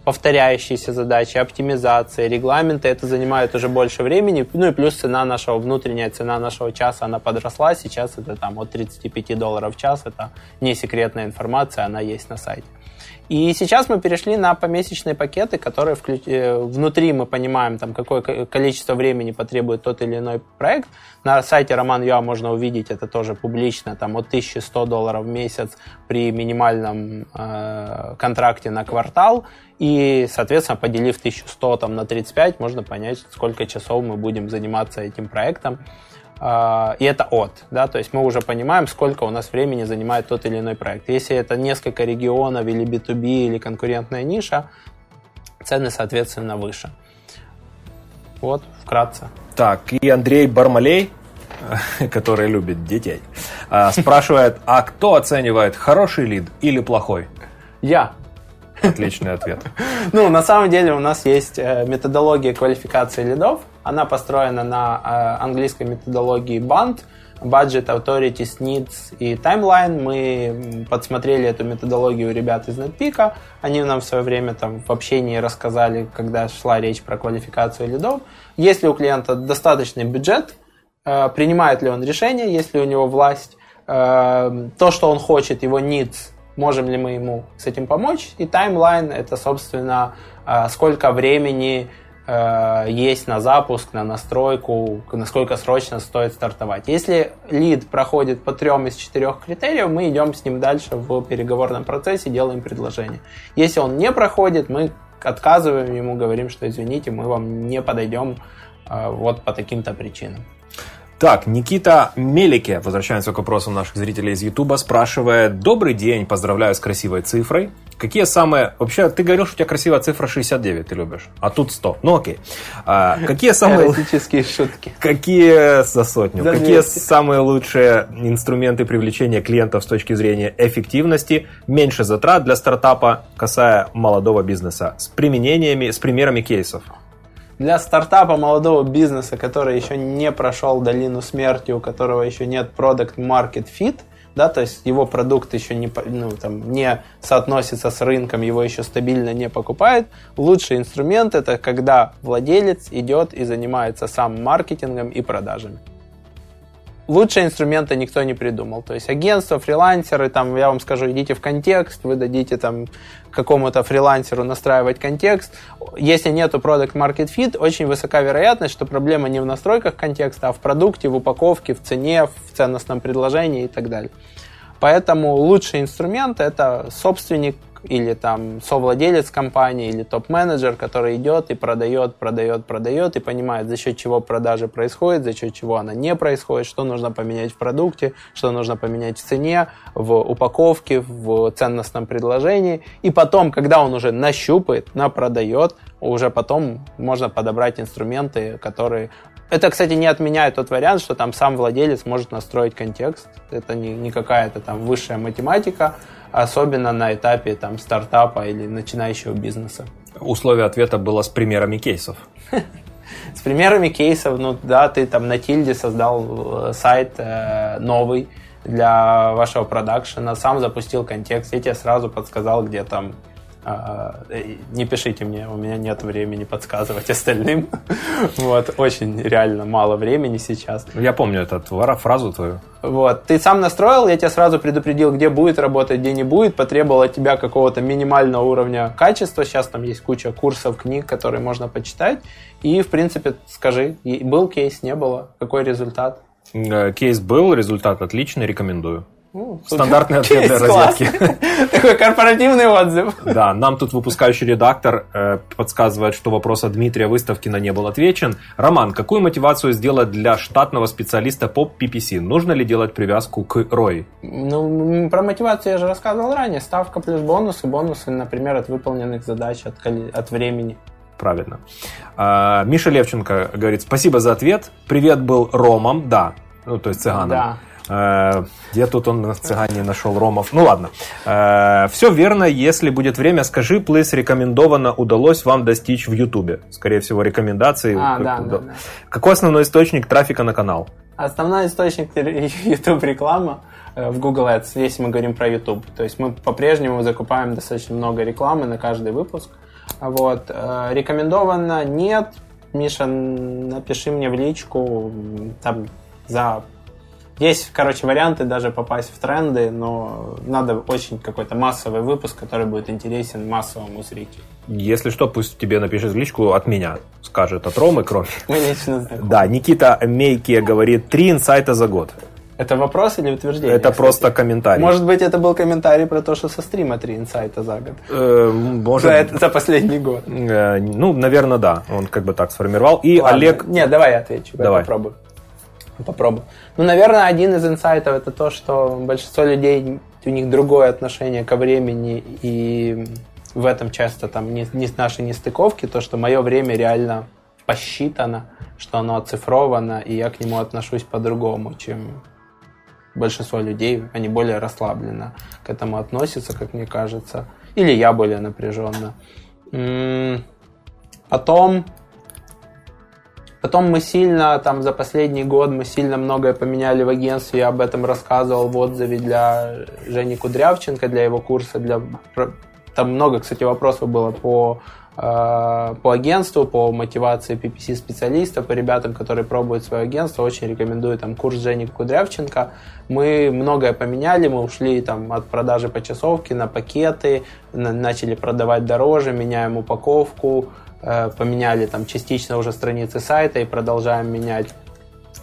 повторяющиеся задачи, оптимизация, регламенты, это занимает уже больше времени. Ну и плюс цена нашего, внутренняя цена нашего часа, она подросла. Сейчас это там от 35 долларов в час. Это не секретная информация, она есть на сайте. И сейчас мы перешли на помесячные пакеты, которые вклю... Э, внутри мы понимаем, там, какое количество времени потребует тот или иной проект. На сайте Роман.ua можно увидеть это тоже публично, там от 1100 долларов в месяц при минимальном э, контракте на квартал. И, соответственно, поделив 1100 там, на 35, можно понять, сколько часов мы будем заниматься этим проектом. А, и это от, да, то есть мы уже понимаем, сколько у нас времени занимает тот или иной проект. Если это несколько регионов или B2B или конкурентная ниша, цены, соответственно, выше. Вот, вкратце. Так, и Андрей Бармалей, который любит детей, а, спрашивает, а кто оценивает хороший лид или плохой? Я. Отличный ответ. Ну, на самом деле у нас есть э, методология квалификации лидов. Она построена на э, английской методологии BANT, Budget, Authorities, Needs и Timeline. Мы подсмотрели эту методологию у ребят из NetPeak. Они нам в свое время там в общении рассказали, когда шла речь про квалификацию лидов. Если у клиента достаточный бюджет, э, принимает ли он решение, если у него власть, то, что он хочет, его needs – можем ли мы ему с этим помочь. И таймлайн это, собственно, сколько времени а, есть на запуск, на настройку, насколько срочно стоит стартовать. Если лид проходит по трем из четырех критериев, мы идем с ним дальше в переговорном процессе, делаем предложение. Если он не проходит, мы отказываем ему, говорим, что извините, мы вам не подойдем а, вот по таким-то причинам. Так, Никита Мелике, возвращаемся к вопросам наших зрителей из Ютуба, спрашивает, добрый день, поздравляю с красивой цифрой. Какие самые... Вообще, ты говорил, что у тебя красивая цифра 69, ты любишь, а тут 100. Ну окей. А, какие самые... Эротические шутки. Какие... За сотню. За какие самые лучшие инструменты привлечения клиентов с точки зрения эффективности, меньше затрат для стартапа, касая молодого бизнеса, с применениями, с примерами кейсов? Для стартапа молодого бизнеса, который еще не прошел долину смерти, у которого еще нет product market fit, да, то есть его продукт еще не, ну, там, не соотносится с рынком, его еще стабильно не покупает. Лучший инструмент это когда владелец идет и занимается сам маркетингом и продажами лучшие инструменты никто не придумал. То есть агентство, фрилансеры, там, я вам скажу, идите в контекст, вы дадите там какому-то фрилансеру настраивать контекст. Если нету product market fit, очень высока вероятность, что проблема не в настройках контекста, а в продукте, в упаковке, в цене, в ценностном предложении и так далее. Поэтому лучший инструмент это собственник или там совладелец компании, или топ-менеджер, который идет и продает, продает, продает, и понимает, за счет чего продажа происходит, за счет чего она не происходит, что нужно поменять в продукте, что нужно поменять в цене, в упаковке, в ценностном предложении. И потом, когда он уже нащупает, напродает, уже потом можно подобрать инструменты, которые это, кстати, не отменяет тот вариант, что там сам владелец может настроить контекст. Это не, не какая-то там высшая математика особенно на этапе там, стартапа или начинающего бизнеса. Условие ответа было с примерами кейсов. С примерами кейсов, ну да, ты там на Тильде создал э, сайт э, новый для вашего продакшена, сам запустил контекст, я тебе сразу подсказал, где там не пишите мне, у меня нет времени подсказывать остальным. Вот, очень реально мало времени сейчас. Я помню эту фразу твою. Вот, ты сам настроил, я тебя сразу предупредил, где будет работать, где не будет, потребовал от тебя какого-то минимального уровня качества. Сейчас там есть куча курсов, книг, которые можно почитать. И, в принципе, скажи, был кейс, не было, какой результат? Э, кейс был, результат отличный, рекомендую. Ну, Стандартный ответ для разведки. Такой корпоративный отзыв. Да, нам тут выпускающий редактор э, подсказывает, что вопрос от Дмитрия Выставкина не был отвечен. Роман, какую мотивацию сделать для штатного специалиста по PPC? Нужно ли делать привязку к ROI? Ну, про мотивацию я же рассказывал ранее. Ставка плюс бонусы. Бонусы, например, от выполненных задач, от, от времени. Правильно. А, Миша Левченко говорит, спасибо за ответ. Привет был Ромом, да, ну, то есть цыганом. Да. Э, где тут он в цыгане нашел ромов? Ну ладно. Э, все верно, если будет время, скажи, плейс рекомендовано удалось вам достичь в Ютубе. Скорее всего, рекомендации. А, да, да, да. Какой основной источник трафика на канал? Основной источник YouTube реклама э, в Google Ads, если мы говорим про YouTube. То есть мы по-прежнему закупаем достаточно много рекламы на каждый выпуск. Вот. Рекомендовано нет. Миша, напиши мне в личку там за есть, короче, варианты даже попасть в тренды, но надо очень какой-то массовый выпуск, который будет интересен массовому зрителю. Если что, пусть тебе напишет в личку от меня. Скажет от Ромы кровь. Мы лично знакомы. Да, Никита Мейки говорит, три инсайта за год. Это вопрос или утверждение? Это кстати? просто комментарий. Может быть, это был комментарий про то, что со стрима три инсайта за год. Э, может... за, за последний год. Э, ну, наверное, да. Он как бы так сформировал. И Ладно. Олег... Не, давай я отвечу. Давай. Я попробую. Попробую. Ну, наверное, один из инсайтов это то, что большинство людей, у них другое отношение ко времени, и в этом часто там не, не наши нестыковки, то, что мое время реально посчитано, что оно оцифровано, и я к нему отношусь по-другому, чем большинство людей, они более расслабленно к этому относятся, как мне кажется, или я более напряженно. Потом Потом мы сильно, там, за последний год мы сильно многое поменяли в агентстве. Я об этом рассказывал в отзыве для Жени Кудрявченко, для его курса. Для... Там много, кстати, вопросов было по, э, по агентству, по мотивации PPC-специалистов, по ребятам, которые пробуют свое агентство. Очень рекомендую там курс Жени Кудрявченко. Мы многое поменяли, мы ушли там от продажи по часовке на пакеты, начали продавать дороже, меняем упаковку, поменяли там частично уже страницы сайта и продолжаем менять.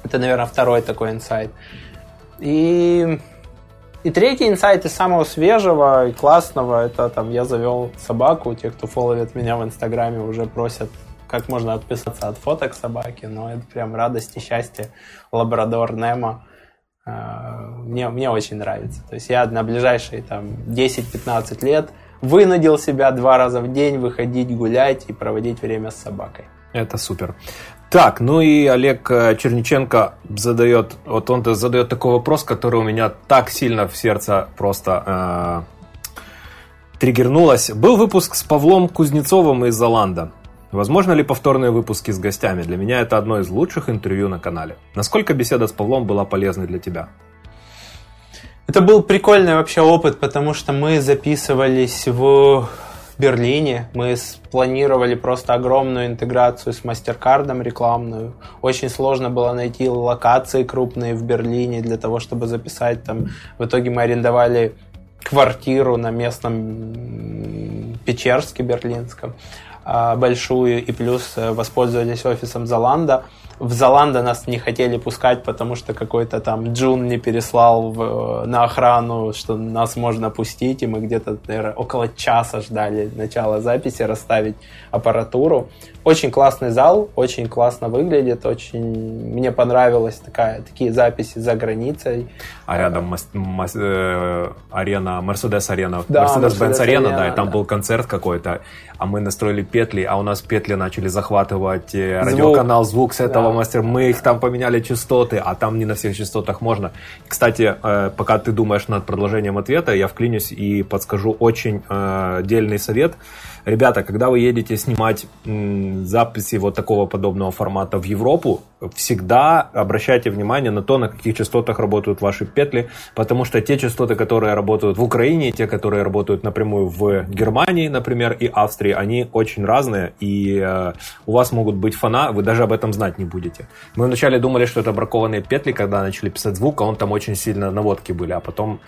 Это, наверное, второй такой инсайт. И, и третий инсайт из самого свежего и классного, это там я завел собаку, те, кто фолловит меня в Инстаграме, уже просят, как можно отписаться от фоток собаки, но это прям радость и счастье. Лабрадор Немо. Э, мне, мне очень нравится. То есть я на ближайшие там 10-15 лет – вынудил себя два раза в день выходить гулять и проводить время с собакой. Это супер. Так, ну и Олег э, Черниченко задает, вот он задает такой вопрос, который у меня так сильно в сердце просто э, триггернулось. Был выпуск с Павлом Кузнецовым из Золанда. Возможно ли повторные выпуски с гостями? Для меня это одно из лучших интервью на канале. Насколько беседа с Павлом была полезной для тебя? Это был прикольный вообще опыт, потому что мы записывались в Берлине. Мы планировали просто огромную интеграцию с MasterCard рекламную. Очень сложно было найти локации крупные в Берлине для того, чтобы записать там. В итоге мы арендовали квартиру на местном Печерске берлинском а, большую и плюс э, воспользовались офисом Золанда в Золанда нас не хотели пускать, потому что какой-то там Джун не переслал в, на охрану, что нас можно пустить, и мы где-то, наверное, около часа ждали начала записи, расставить аппаратуру. Очень классный зал, очень классно выглядит, очень мне понравилась такая, такие записи за границей. А рядом мас, мас, э, арена, Mercedes арена, да, Mercedes-Benz арена, да, и там да. был концерт какой-то, а мы настроили петли, а у нас петли начали захватывать э, звук. радиоканал, звук с этого да. мастера, мы их там поменяли частоты, а там не на всех частотах можно. Кстати, э, пока ты думаешь над продолжением ответа, я вклинюсь и подскажу очень э, дельный совет. Ребята, когда вы едете снимать записи вот такого подобного формата в Европу, всегда обращайте внимание на то, на каких частотах работают ваши петли, потому что те частоты, которые работают в Украине, те, которые работают напрямую в Германии, например, и Австрии, они очень разные, и э, у вас могут быть фона, вы даже об этом знать не будете. Мы вначале думали, что это бракованные петли, когда начали писать звук, а он там очень сильно наводки были, а потом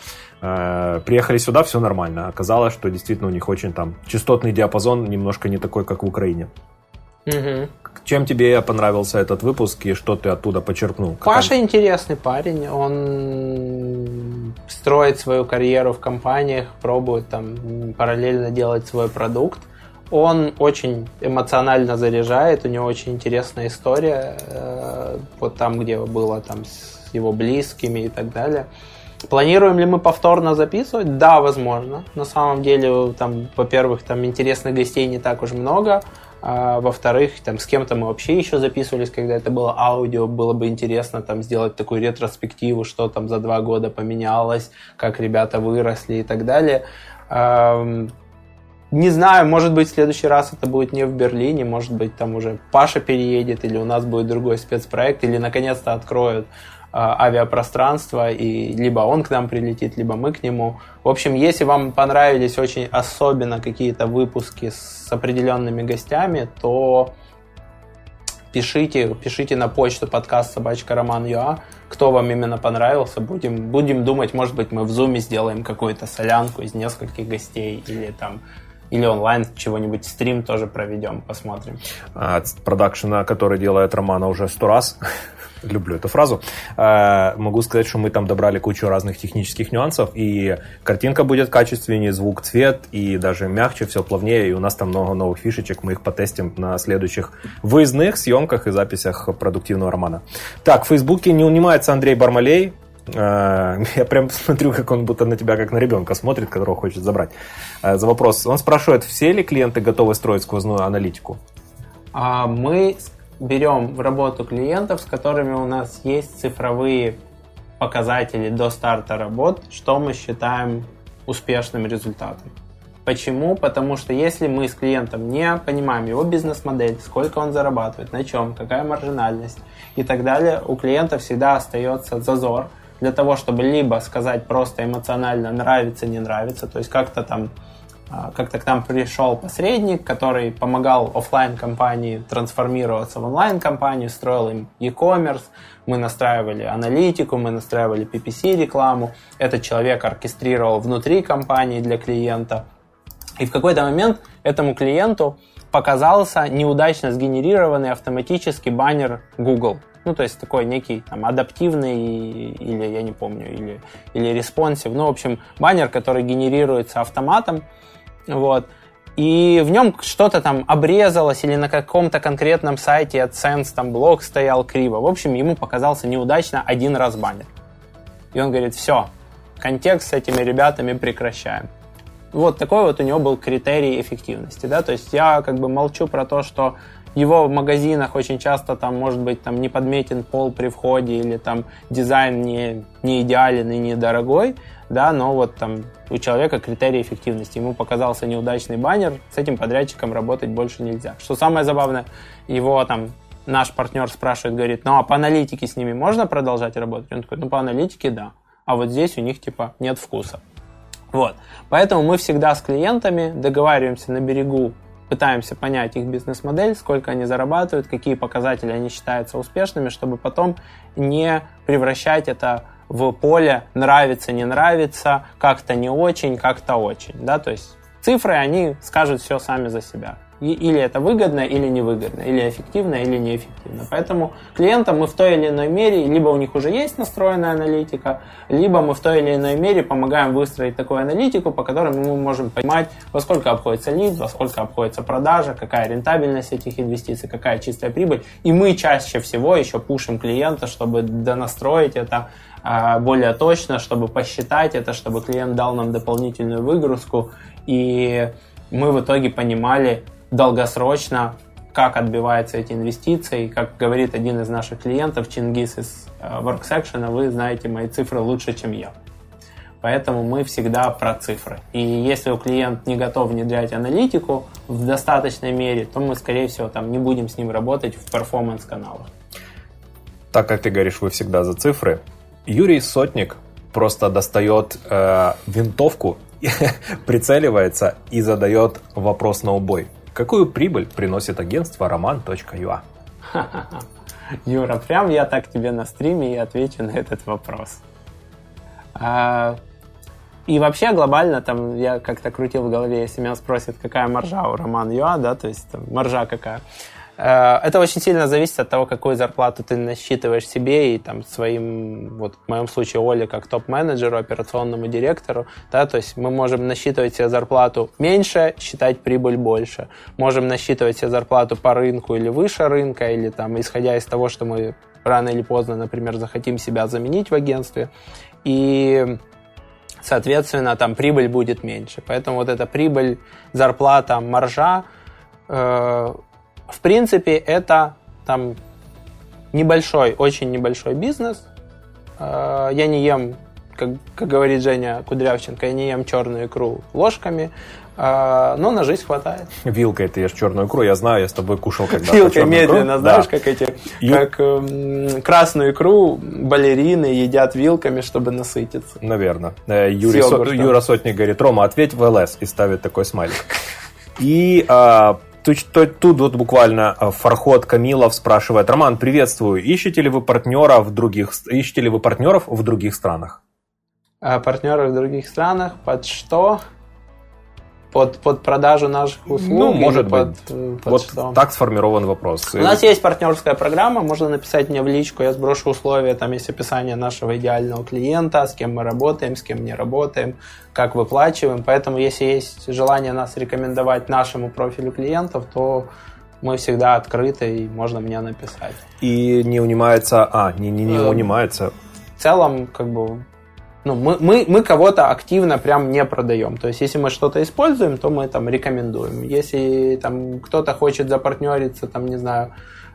э, приехали сюда, все нормально. Оказалось, что действительно у них очень там частотный диапазон немножко не такой, как в Украине. Угу. Чем тебе понравился этот выпуск и что ты оттуда почерпнул? Паша Какая... интересный парень, он строит свою карьеру в компаниях, пробует там параллельно делать свой продукт. Он очень эмоционально заряжает, у него очень интересная история, э, вот там, где было там с его близкими и так далее. Планируем ли мы повторно записывать? Да, возможно. На самом деле, там, во-первых, там интересных гостей не так уж много. А, во-вторых, там с кем-то мы вообще еще записывались, когда это было аудио, было бы интересно там сделать такую ретроспективу, что там за два года поменялось, как ребята выросли и так далее. Не знаю, может быть, в следующий раз это будет не в Берлине, может быть, там уже Паша переедет, или у нас будет другой спецпроект, или наконец-то откроют а, авиапространство, и либо он к нам прилетит, либо мы к нему. В общем, если вам понравились очень особенно какие-то выпуски с определенными гостями, то пишите, пишите на почту подкаст собачка роман юа, кто вам именно понравился. Будем, будем думать, может быть, мы в зуме сделаем какую-то солянку из нескольких гостей или там или онлайн чего-нибудь стрим тоже проведем, посмотрим. От продакшена, который делает Романа уже сто раз, люблю эту фразу, э, могу сказать, что мы там добрали кучу разных технических нюансов, и картинка будет качественнее, звук, цвет, и даже мягче, все плавнее, и у нас там много новых фишечек, мы их потестим на следующих выездных съемках и записях продуктивного романа. Так, в Фейсбуке не унимается Андрей Бармалей, э, я прям смотрю, как он будто на тебя, как на ребенка смотрит, которого хочет забрать. Э, за вопрос. Он спрашивает, все ли клиенты готовы строить сквозную аналитику? А мы берем в работу клиентов, с которыми у нас есть цифровые показатели до старта работ, что мы считаем успешным результатом. Почему? Потому что если мы с клиентом не понимаем его бизнес-модель, сколько он зарабатывает, на чем, какая маржинальность и так далее, у клиента всегда остается зазор для того, чтобы либо сказать просто эмоционально нравится, не нравится, то есть как-то там как-то к нам пришел посредник, который помогал офлайн компании трансформироваться в онлайн компанию, строил им e-commerce, мы настраивали аналитику, мы настраивали PPC рекламу, этот человек оркестрировал внутри компании для клиента. И в какой-то момент этому клиенту показался неудачно сгенерированный автоматический баннер Google. Ну, то есть такой некий там, адаптивный или, я не помню, или, или responsive. Ну, в общем, баннер, который генерируется автоматом, вот. И в нем что-то там обрезалось или на каком-то конкретном сайте AdSense там блок стоял криво. В общем, ему показался неудачно один раз баннер. И он говорит, все, контекст с этими ребятами прекращаем. Вот такой вот у него был критерий эффективности, да, то есть я как бы молчу про то, что его в магазинах очень часто там может быть там не подметен пол при входе или там дизайн не, не идеален и недорогой, да, но вот там у человека критерий эффективности. Ему показался неудачный баннер, с этим подрядчиком работать больше нельзя. Что самое забавное, его там наш партнер спрашивает, говорит, ну а по аналитике с ними можно продолжать работать? Он такой, ну по аналитике да, а вот здесь у них типа нет вкуса. Вот. Поэтому мы всегда с клиентами договариваемся на берегу пытаемся понять их бизнес-модель, сколько они зарабатывают, какие показатели они считаются успешными, чтобы потом не превращать это в поле нравится, не нравится, как-то не очень, как-то очень. Да? То есть цифры, они скажут все сами за себя. Или это выгодно, или невыгодно, или эффективно, или неэффективно. Поэтому клиентам мы в той или иной мере, либо у них уже есть настроенная аналитика, либо мы в той или иной мере помогаем выстроить такую аналитику, по которой мы можем понимать, во сколько обходится лид, во сколько обходится продажа, какая рентабельность этих инвестиций, какая чистая прибыль. И мы чаще всего еще пушим клиента, чтобы донастроить это а, более точно, чтобы посчитать это, чтобы клиент дал нам дополнительную выгрузку. И мы в итоге понимали, долгосрочно, как отбиваются эти инвестиции. Как говорит один из наших клиентов, Чингис из э, WorkSection, вы знаете мои цифры лучше, чем я. Поэтому мы всегда про цифры. И если у клиент не готов внедрять аналитику в достаточной мере, то мы, скорее всего, там не будем с ним работать в перформанс-каналах. так как ты говоришь, вы всегда за цифры, Юрий Сотник просто достает э, винтовку, прицеливается и задает вопрос на убой. Какую прибыль приносит агентство roman.ua? Юра, прям я так тебе на стриме и отвечу на этот вопрос. А, и вообще глобально, там, я как-то крутил в голове, если меня спросят, какая маржа у Роман Юа, да, то есть там, маржа какая. Э, это очень сильно зависит от того, какую зарплату ты насчитываешь себе и там своим, вот в моем случае Оле как топ-менеджеру, операционному директору, да, то есть мы можем насчитывать себе зарплату меньше, считать прибыль больше. Можем насчитывать себе зарплату по рынку или выше рынка, или там исходя из того, что мы рано или поздно, например, захотим себя заменить в агентстве. И соответственно, там прибыль будет меньше. Поэтому вот эта прибыль, зарплата, маржа, э, в принципе, это там небольшой, очень небольшой бизнес. Э, я не ем, как, как говорит Женя Кудрявченко, я не ем черную икру ложками, э, но на жизнь хватает. Вилкой ты ешь черную икру, я знаю, я с тобой кушал когда-то Вилкой медленно, икру. знаешь, да. как эти, Ю... как э, красную икру балерины едят вилками, чтобы насытиться. Наверное. Э, Юрий Со... Юра Сотник говорит, Рома, ответь в ЛС и ставит такой смайлик. И а, Тут, вот буквально э, Фархот Камилов спрашивает, Роман, приветствую, ищете ли вы партнера в других, ищете ли вы партнеров в других странах? А партнеров в других странах под что? Под, под продажу наших услуг? Ну, может под, быть. Под вот что? так сформирован вопрос. У нас есть партнерская программа, можно написать мне в личку, я сброшу условия, там есть описание нашего идеального клиента, с кем мы работаем, с кем не работаем, как выплачиваем. Поэтому, если есть желание нас рекомендовать нашему профилю клиентов, то мы всегда открыты, и можно мне написать. И не унимается, а, не, не, не э, унимается. В целом, как бы, ну, мы, мы, мы кого-то активно прям не продаем. То есть, если мы что-то используем, то мы там рекомендуем. Если там кто-то хочет запартнериться, там, не знаю,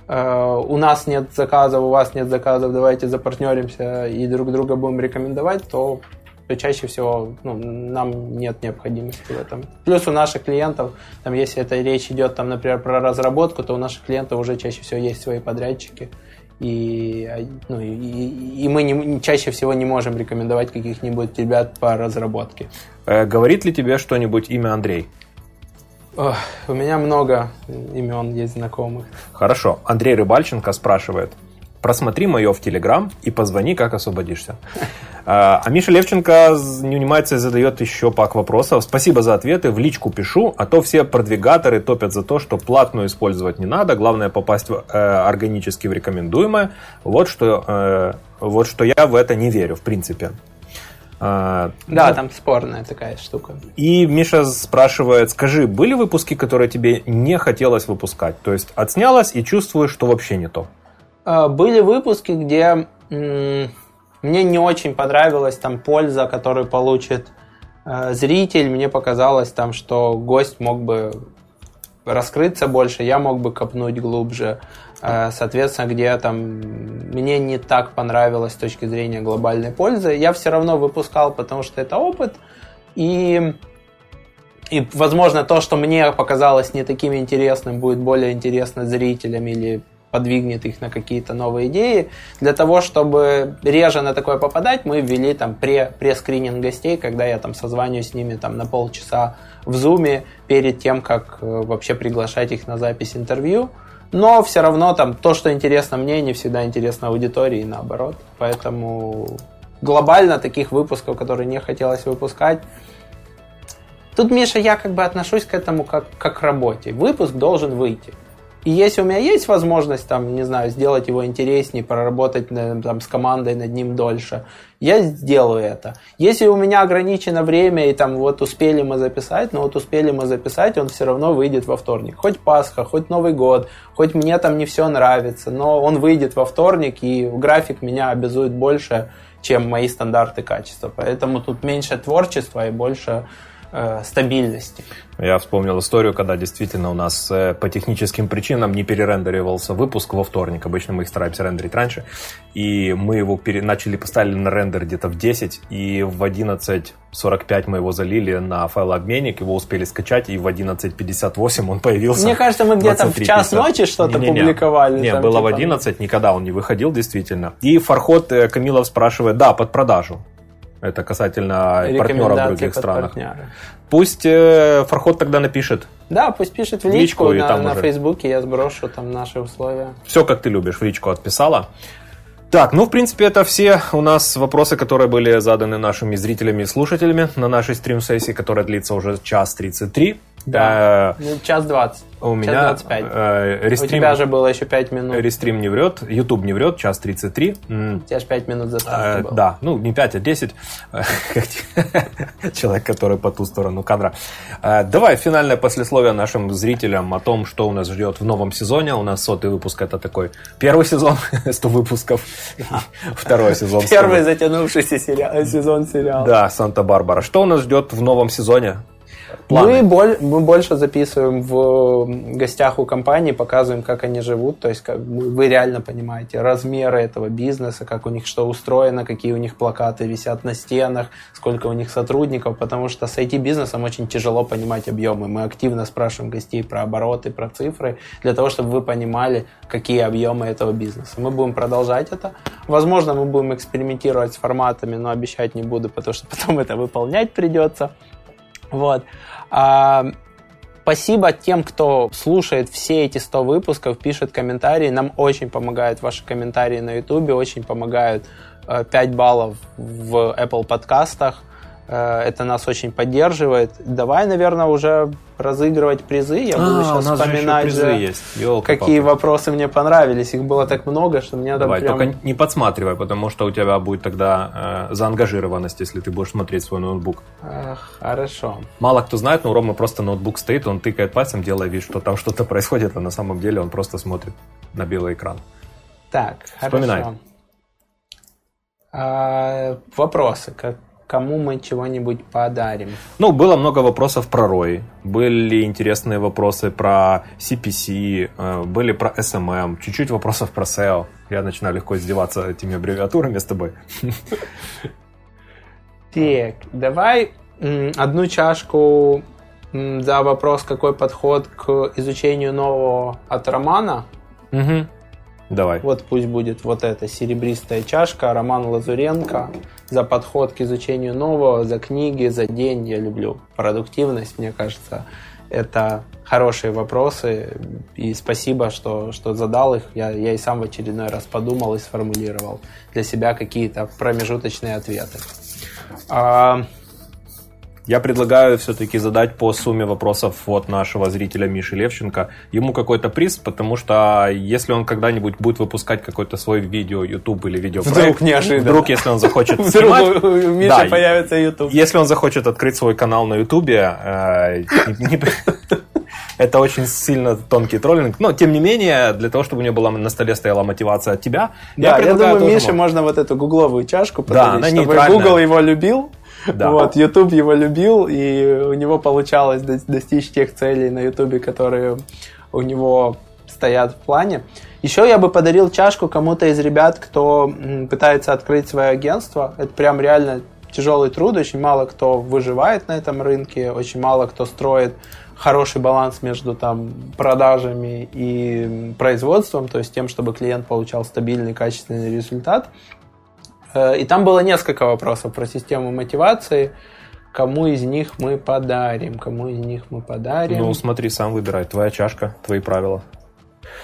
э, у нас нет заказов, у вас нет заказов, давайте запартнеримся и друг друга будем рекомендовать, то, то чаще всего ну, нам нет необходимости в этом. Плюс у наших клиентов, там, если это речь идет, там, например, про разработку, то у наших клиентов уже чаще всего есть свои подрядчики и, ну, и, и мы не, чаще всего не можем рекомендовать каких-нибудь ребят по разработке. Э, говорит ли тебе что-нибудь имя Андрей? Ох, у меня много имен есть знакомых. Хорошо. Андрей Рыбальченко спрашивает. Просмотри мое в Телеграм и позвони, как освободишься. А, а Миша Левченко не унимается и задает еще пак вопросов. Спасибо за ответы, в личку пишу, а то все продвигаторы топят за то, что платную использовать не надо, главное попасть в, э, органически в рекомендуемое. Вот что, э, вот что я в это не верю, в принципе. А, да, ну, там спорная такая штука. И Миша спрашивает, скажи, были выпуски, которые тебе не хотелось выпускать? То есть отснялась и чувствуешь, что вообще не то? А, были выпуски, где мне не очень понравилась там польза, которую получит э, зритель. Мне показалось там, что гость мог бы раскрыться больше, я мог бы копнуть глубже. Э, соответственно, где там мне не так понравилось с точки зрения глобальной пользы, я все равно выпускал, потому что это опыт. И и, возможно, то, что мне показалось не таким интересным, будет более интересно зрителям или подвигнет их на какие-то новые идеи. Для того, чтобы реже на такое попадать, мы ввели там пре, пресс-скрининг гостей, когда я там созваниваюсь с ними там на полчаса в зуме перед тем, как э, вообще приглашать их на запись интервью. Но все равно там то, что интересно мне, не всегда интересно аудитории и наоборот. Поэтому глобально таких выпусков, которые не хотелось выпускать, Тут, Миша, я как бы отношусь к этому как, как к работе. Выпуск должен выйти. И если у меня есть возможность, там, не знаю, сделать его интереснее, проработать там, с командой над ним дольше, я сделаю это. Если у меня ограничено время, и там вот успели мы записать, но вот успели мы записать, он все равно выйдет во вторник. Хоть Пасха, хоть Новый год, хоть мне там не все нравится, но он выйдет во вторник, и график меня обязует больше, чем мои стандарты качества. Поэтому тут меньше творчества и больше э, стабильности. Я вспомнил историю, когда действительно у нас э, по техническим причинам не перерендеривался выпуск во вторник. Обычно мы их стараемся рендерить раньше. И мы его пере... начали, поставили на рендер где-то в 10, и в 11.45 мы его залили на файлообменник, его успели скачать, и в 11.58 он появился. Мне кажется, мы где-то в час ночи что-то не, не, не. публиковали. Нет, там, было типа... в 11, никогда он не выходил, действительно. И Фархот э, Камилов спрашивает, да, под продажу. Это касательно партнеров в других странах. Партнеры. Пусть э, Фархот тогда напишет. Да, пусть пишет в личку, в личку на, там на Фейсбуке, я сброшу там наши условия. Все, как ты любишь, в личку отписала. Так, ну, в принципе, это все у нас вопросы, которые были заданы нашими зрителями и слушателями на нашей стрим-сессии, которая длится уже час 33. Да, э, час 20. У меня 25. Э, рестрим, У тебя же было еще 5 минут. Рестрим не врет, YouTube не врет, час 33. У тебя же 5 минут заставки э, было. Да, ну не 5, а 10. Человек, который по ту сторону кадра. Э, давай финальное послесловие нашим зрителям о том, что у нас ждет в новом сезоне. У нас сотый выпуск это такой первый сезон, 100 выпусков. Второй сезон. Первый затянувшийся сезон сериала. Да, Санта-Барбара. Что у нас ждет в новом сезоне? Планы? Мы, мы больше записываем в гостях у компании, показываем, как они живут, то есть как вы реально понимаете размеры этого бизнеса, как у них что устроено, какие у них плакаты висят на стенах, сколько у них сотрудников, потому что с IT-бизнесом очень тяжело понимать объемы. Мы активно спрашиваем гостей про обороты, про цифры, для того, чтобы вы понимали, какие объемы этого бизнеса. Мы будем продолжать это. Возможно, мы будем экспериментировать с форматами, но обещать не буду, потому что потом это выполнять придется. Вот. А, спасибо тем, кто слушает все эти 100 выпусков, пишет комментарии. Нам очень помогают ваши комментарии на YouTube, очень помогают 5 э, баллов в Apple подкастах. Э, это нас очень поддерживает. Давай, наверное, уже разыгрывать призы. Я буду а, сейчас вспоминать, призы есть. какие вопросы мне понравились. Их было так много, что мне Давай, прям... только не подсматривай, потому что у тебя будет тогда э, заангажированность, если ты будешь смотреть свой ноутбук. Ах, хорошо. Мало кто знает, но у Ромы просто ноутбук стоит, он тыкает пальцем, делая вид, что там что-то происходит, а на самом деле он просто смотрит на белый экран. Так, Вспоминай. хорошо. А, вопросы. Как, кому мы чего-нибудь подарим? Ну, было много вопросов про ROI, были интересные вопросы про CPC, э, были про SMM, чуть-чуть вопросов про SEO. Я начинаю легко издеваться этими аббревиатурами с тобой. Так, давай одну чашку за вопрос, какой подход к изучению нового от Романа. Угу. Давай. Вот пусть будет вот эта серебристая чашка, Роман Лазуренко, за подход к изучению нового, за книги, за день. Я люблю продуктивность, мне кажется, это хорошие вопросы. И спасибо, что, что задал их. Я, я и сам в очередной раз подумал и сформулировал для себя какие-то промежуточные ответы. А, я предлагаю все-таки задать по сумме вопросов от нашего зрителя Миши Левченко. Ему какой-то приз, потому что если он когда-нибудь будет выпускать какой-то свой видео, YouTube или видео вдруг неожиданно, вдруг если он захочет снимать, вдруг у Миши да, появится YouTube, если он захочет открыть свой канал на YouTube, э, это очень сильно тонкий троллинг. Но, тем не менее, для того, чтобы у него была на столе стояла мотивация от тебя, да, я, я думаю, Мише можно вот эту гугловую чашку подарить, да, чтобы Google его любил, да. Вот, YouTube его любил, и у него получалось достичь тех целей на YouTube, которые у него стоят в плане. Еще я бы подарил чашку кому-то из ребят, кто пытается открыть свое агентство. Это прям реально тяжелый труд, очень мало кто выживает на этом рынке, очень мало кто строит хороший баланс между там, продажами и производством, то есть тем, чтобы клиент получал стабильный, качественный результат. Э, и там было несколько вопросов про систему мотивации. Кому из них мы подарим? Кому из них мы подарим? Ну, смотри, сам выбирай. Твоя чашка, твои правила.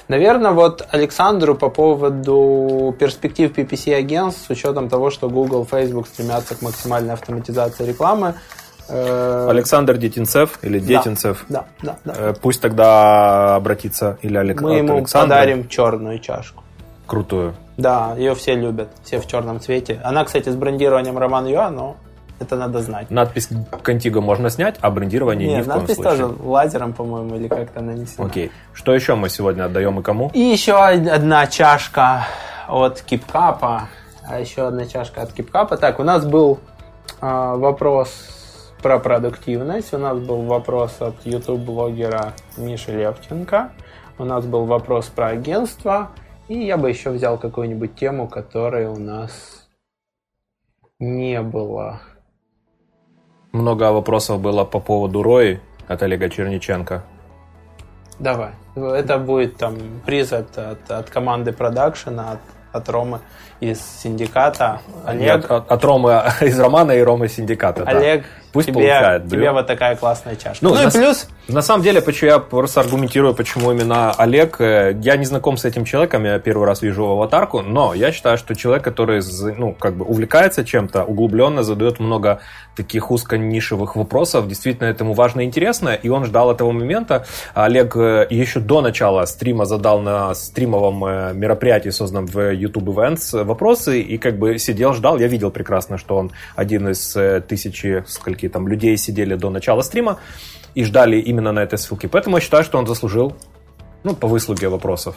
Наверное, вот Александру по поводу перспектив PPC-агентств с учетом того, что Google, Facebook стремятся к максимальной автоматизации рекламы. Э, Александр Детинцев или Детинцев. Да, да, да. Э, пусть тогда обратится или Алек... Мы ему Александра. подарим черную чашку. Крутую. Да, ее все любят, все в черном цвете. Она, кстати, с брендированием Роман Юа, но это надо знать. Надпись Contigo можно снять, а брендирование Нет, ни в коем надпись тоже лазером, по-моему, или как-то нанесена. Окей. Что еще мы сегодня отдаем и кому? И еще одна чашка от Кипкапа. А еще одна чашка от Кипкапа. Так, у нас был э, вопрос про продуктивность. У нас был вопрос от YouTube-блогера Миши Левченко. У нас был вопрос про агентство. И я бы еще взял какую-нибудь тему, которой у нас не было. Много вопросов было по поводу Рои от Олега Черниченко. Давай. Это будет там приз от, от, от команды продакшена, от, от Ромы из синдиката. Олег. Нет, от, от Ромы из Романа и Ромы синдиката. Олег, да. Пусть тебе, получает. Тебе вот такая классная чашка. Ну, ну на, и плюс... На самом деле, почему я просто аргументирую, почему именно Олег. Э, я не знаком с этим человеком, я первый раз вижу аватарку, но я считаю, что человек, который ну, как бы увлекается чем-то, углубленно задает много таких узко-нишевых вопросов, действительно этому важно и интересно, и он ждал этого момента. Олег э, еще до начала стрима задал на стримовом э, мероприятии, созданном в YouTube Events, вопросы, и как бы сидел, ждал. Я видел прекрасно, что он один из тысячи, скольки скольки там людей сидели до начала стрима и ждали именно на этой ссылке. Поэтому я считаю, что он заслужил, ну, по выслуге вопросов.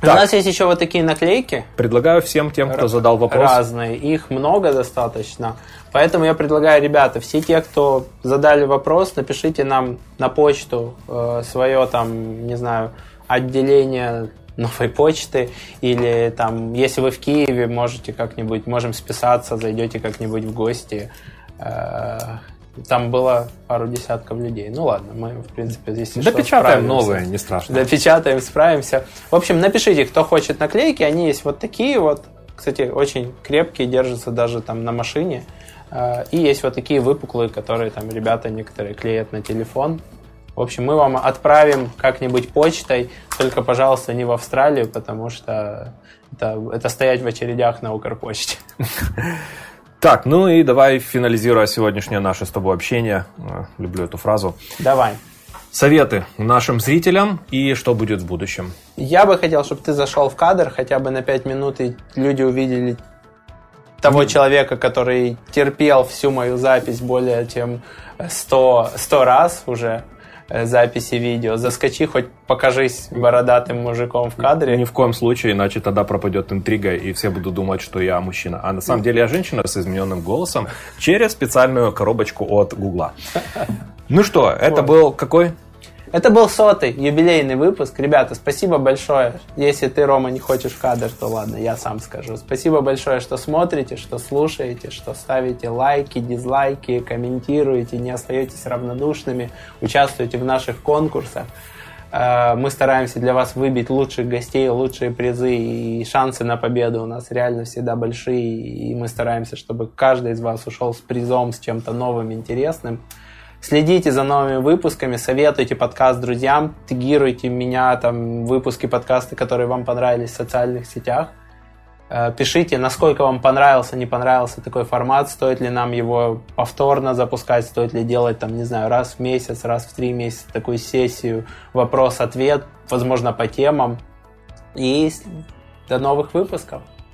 Так. У нас есть еще вот такие наклейки. Предлагаю всем тем, кто задал вопрос. Разные. Их много достаточно. Поэтому я предлагаю, ребята, все те, кто задали вопрос, напишите нам на почту э, свое там, не знаю, отделение новой почты, или там, если вы в Киеве, можете как-нибудь, можем списаться, зайдете как-нибудь в гости. Э, там было пару десятков людей. Ну ладно, мы, в принципе, здесь Допечатаем новые, не страшно. Допечатаем, справимся. В общем, напишите, кто хочет наклейки. Они есть вот такие вот. Кстати, очень крепкие, держатся даже там на машине. Э, и есть вот такие выпуклые, которые там ребята некоторые клеят на телефон. В общем, мы вам отправим как-нибудь почтой, только, пожалуйста, не в Австралию, потому что это, это стоять в очередях на Укрпочте. Так, ну и давай финализируя сегодняшнее наше с тобой общение. Э, люблю эту фразу. Давай. Советы нашим зрителям и что будет в будущем. Я бы хотел, чтобы ты зашел в кадр хотя бы на 5 минут, и люди увидели того mm. человека, который терпел всю мою запись более чем 100, 100 раз уже. Э, записи видео. Заскочи, хоть покажись бородатым мужиком в кадре. Ни в коем случае, иначе тогда пропадет интрига, и все будут думать, что я мужчина. А на самом деле я женщина с измененным голосом через специальную коробочку от Гугла. Ну что, это был какой? Это был сотый юбилейный выпуск. Ребята, спасибо большое. Если ты, Рома, не хочешь в кадр, то ладно, я сам скажу. Спасибо большое, что смотрите, что слушаете, что ставите лайки, дизлайки, комментируете, не остаетесь равнодушными, участвуете в наших конкурсах. Э, мы стараемся для вас выбить лучших гостей, лучшие призы, и шансы на победу у нас реально всегда большие, и мы стараемся, чтобы каждый из вас ушел с призом, с чем-то новым, интересным. Следите за новыми выпусками, советуйте подкаст друзьям, тегируйте меня, там, выпуски подкаста, которые вам понравились в социальных сетях. Э, пишите, насколько вам понравился, не понравился такой формат, стоит ли нам его повторно запускать, стоит ли делать, там, не знаю, раз в месяц, раз в три месяца такую сессию, вопрос-ответ, возможно, по темам. И до новых выпусков.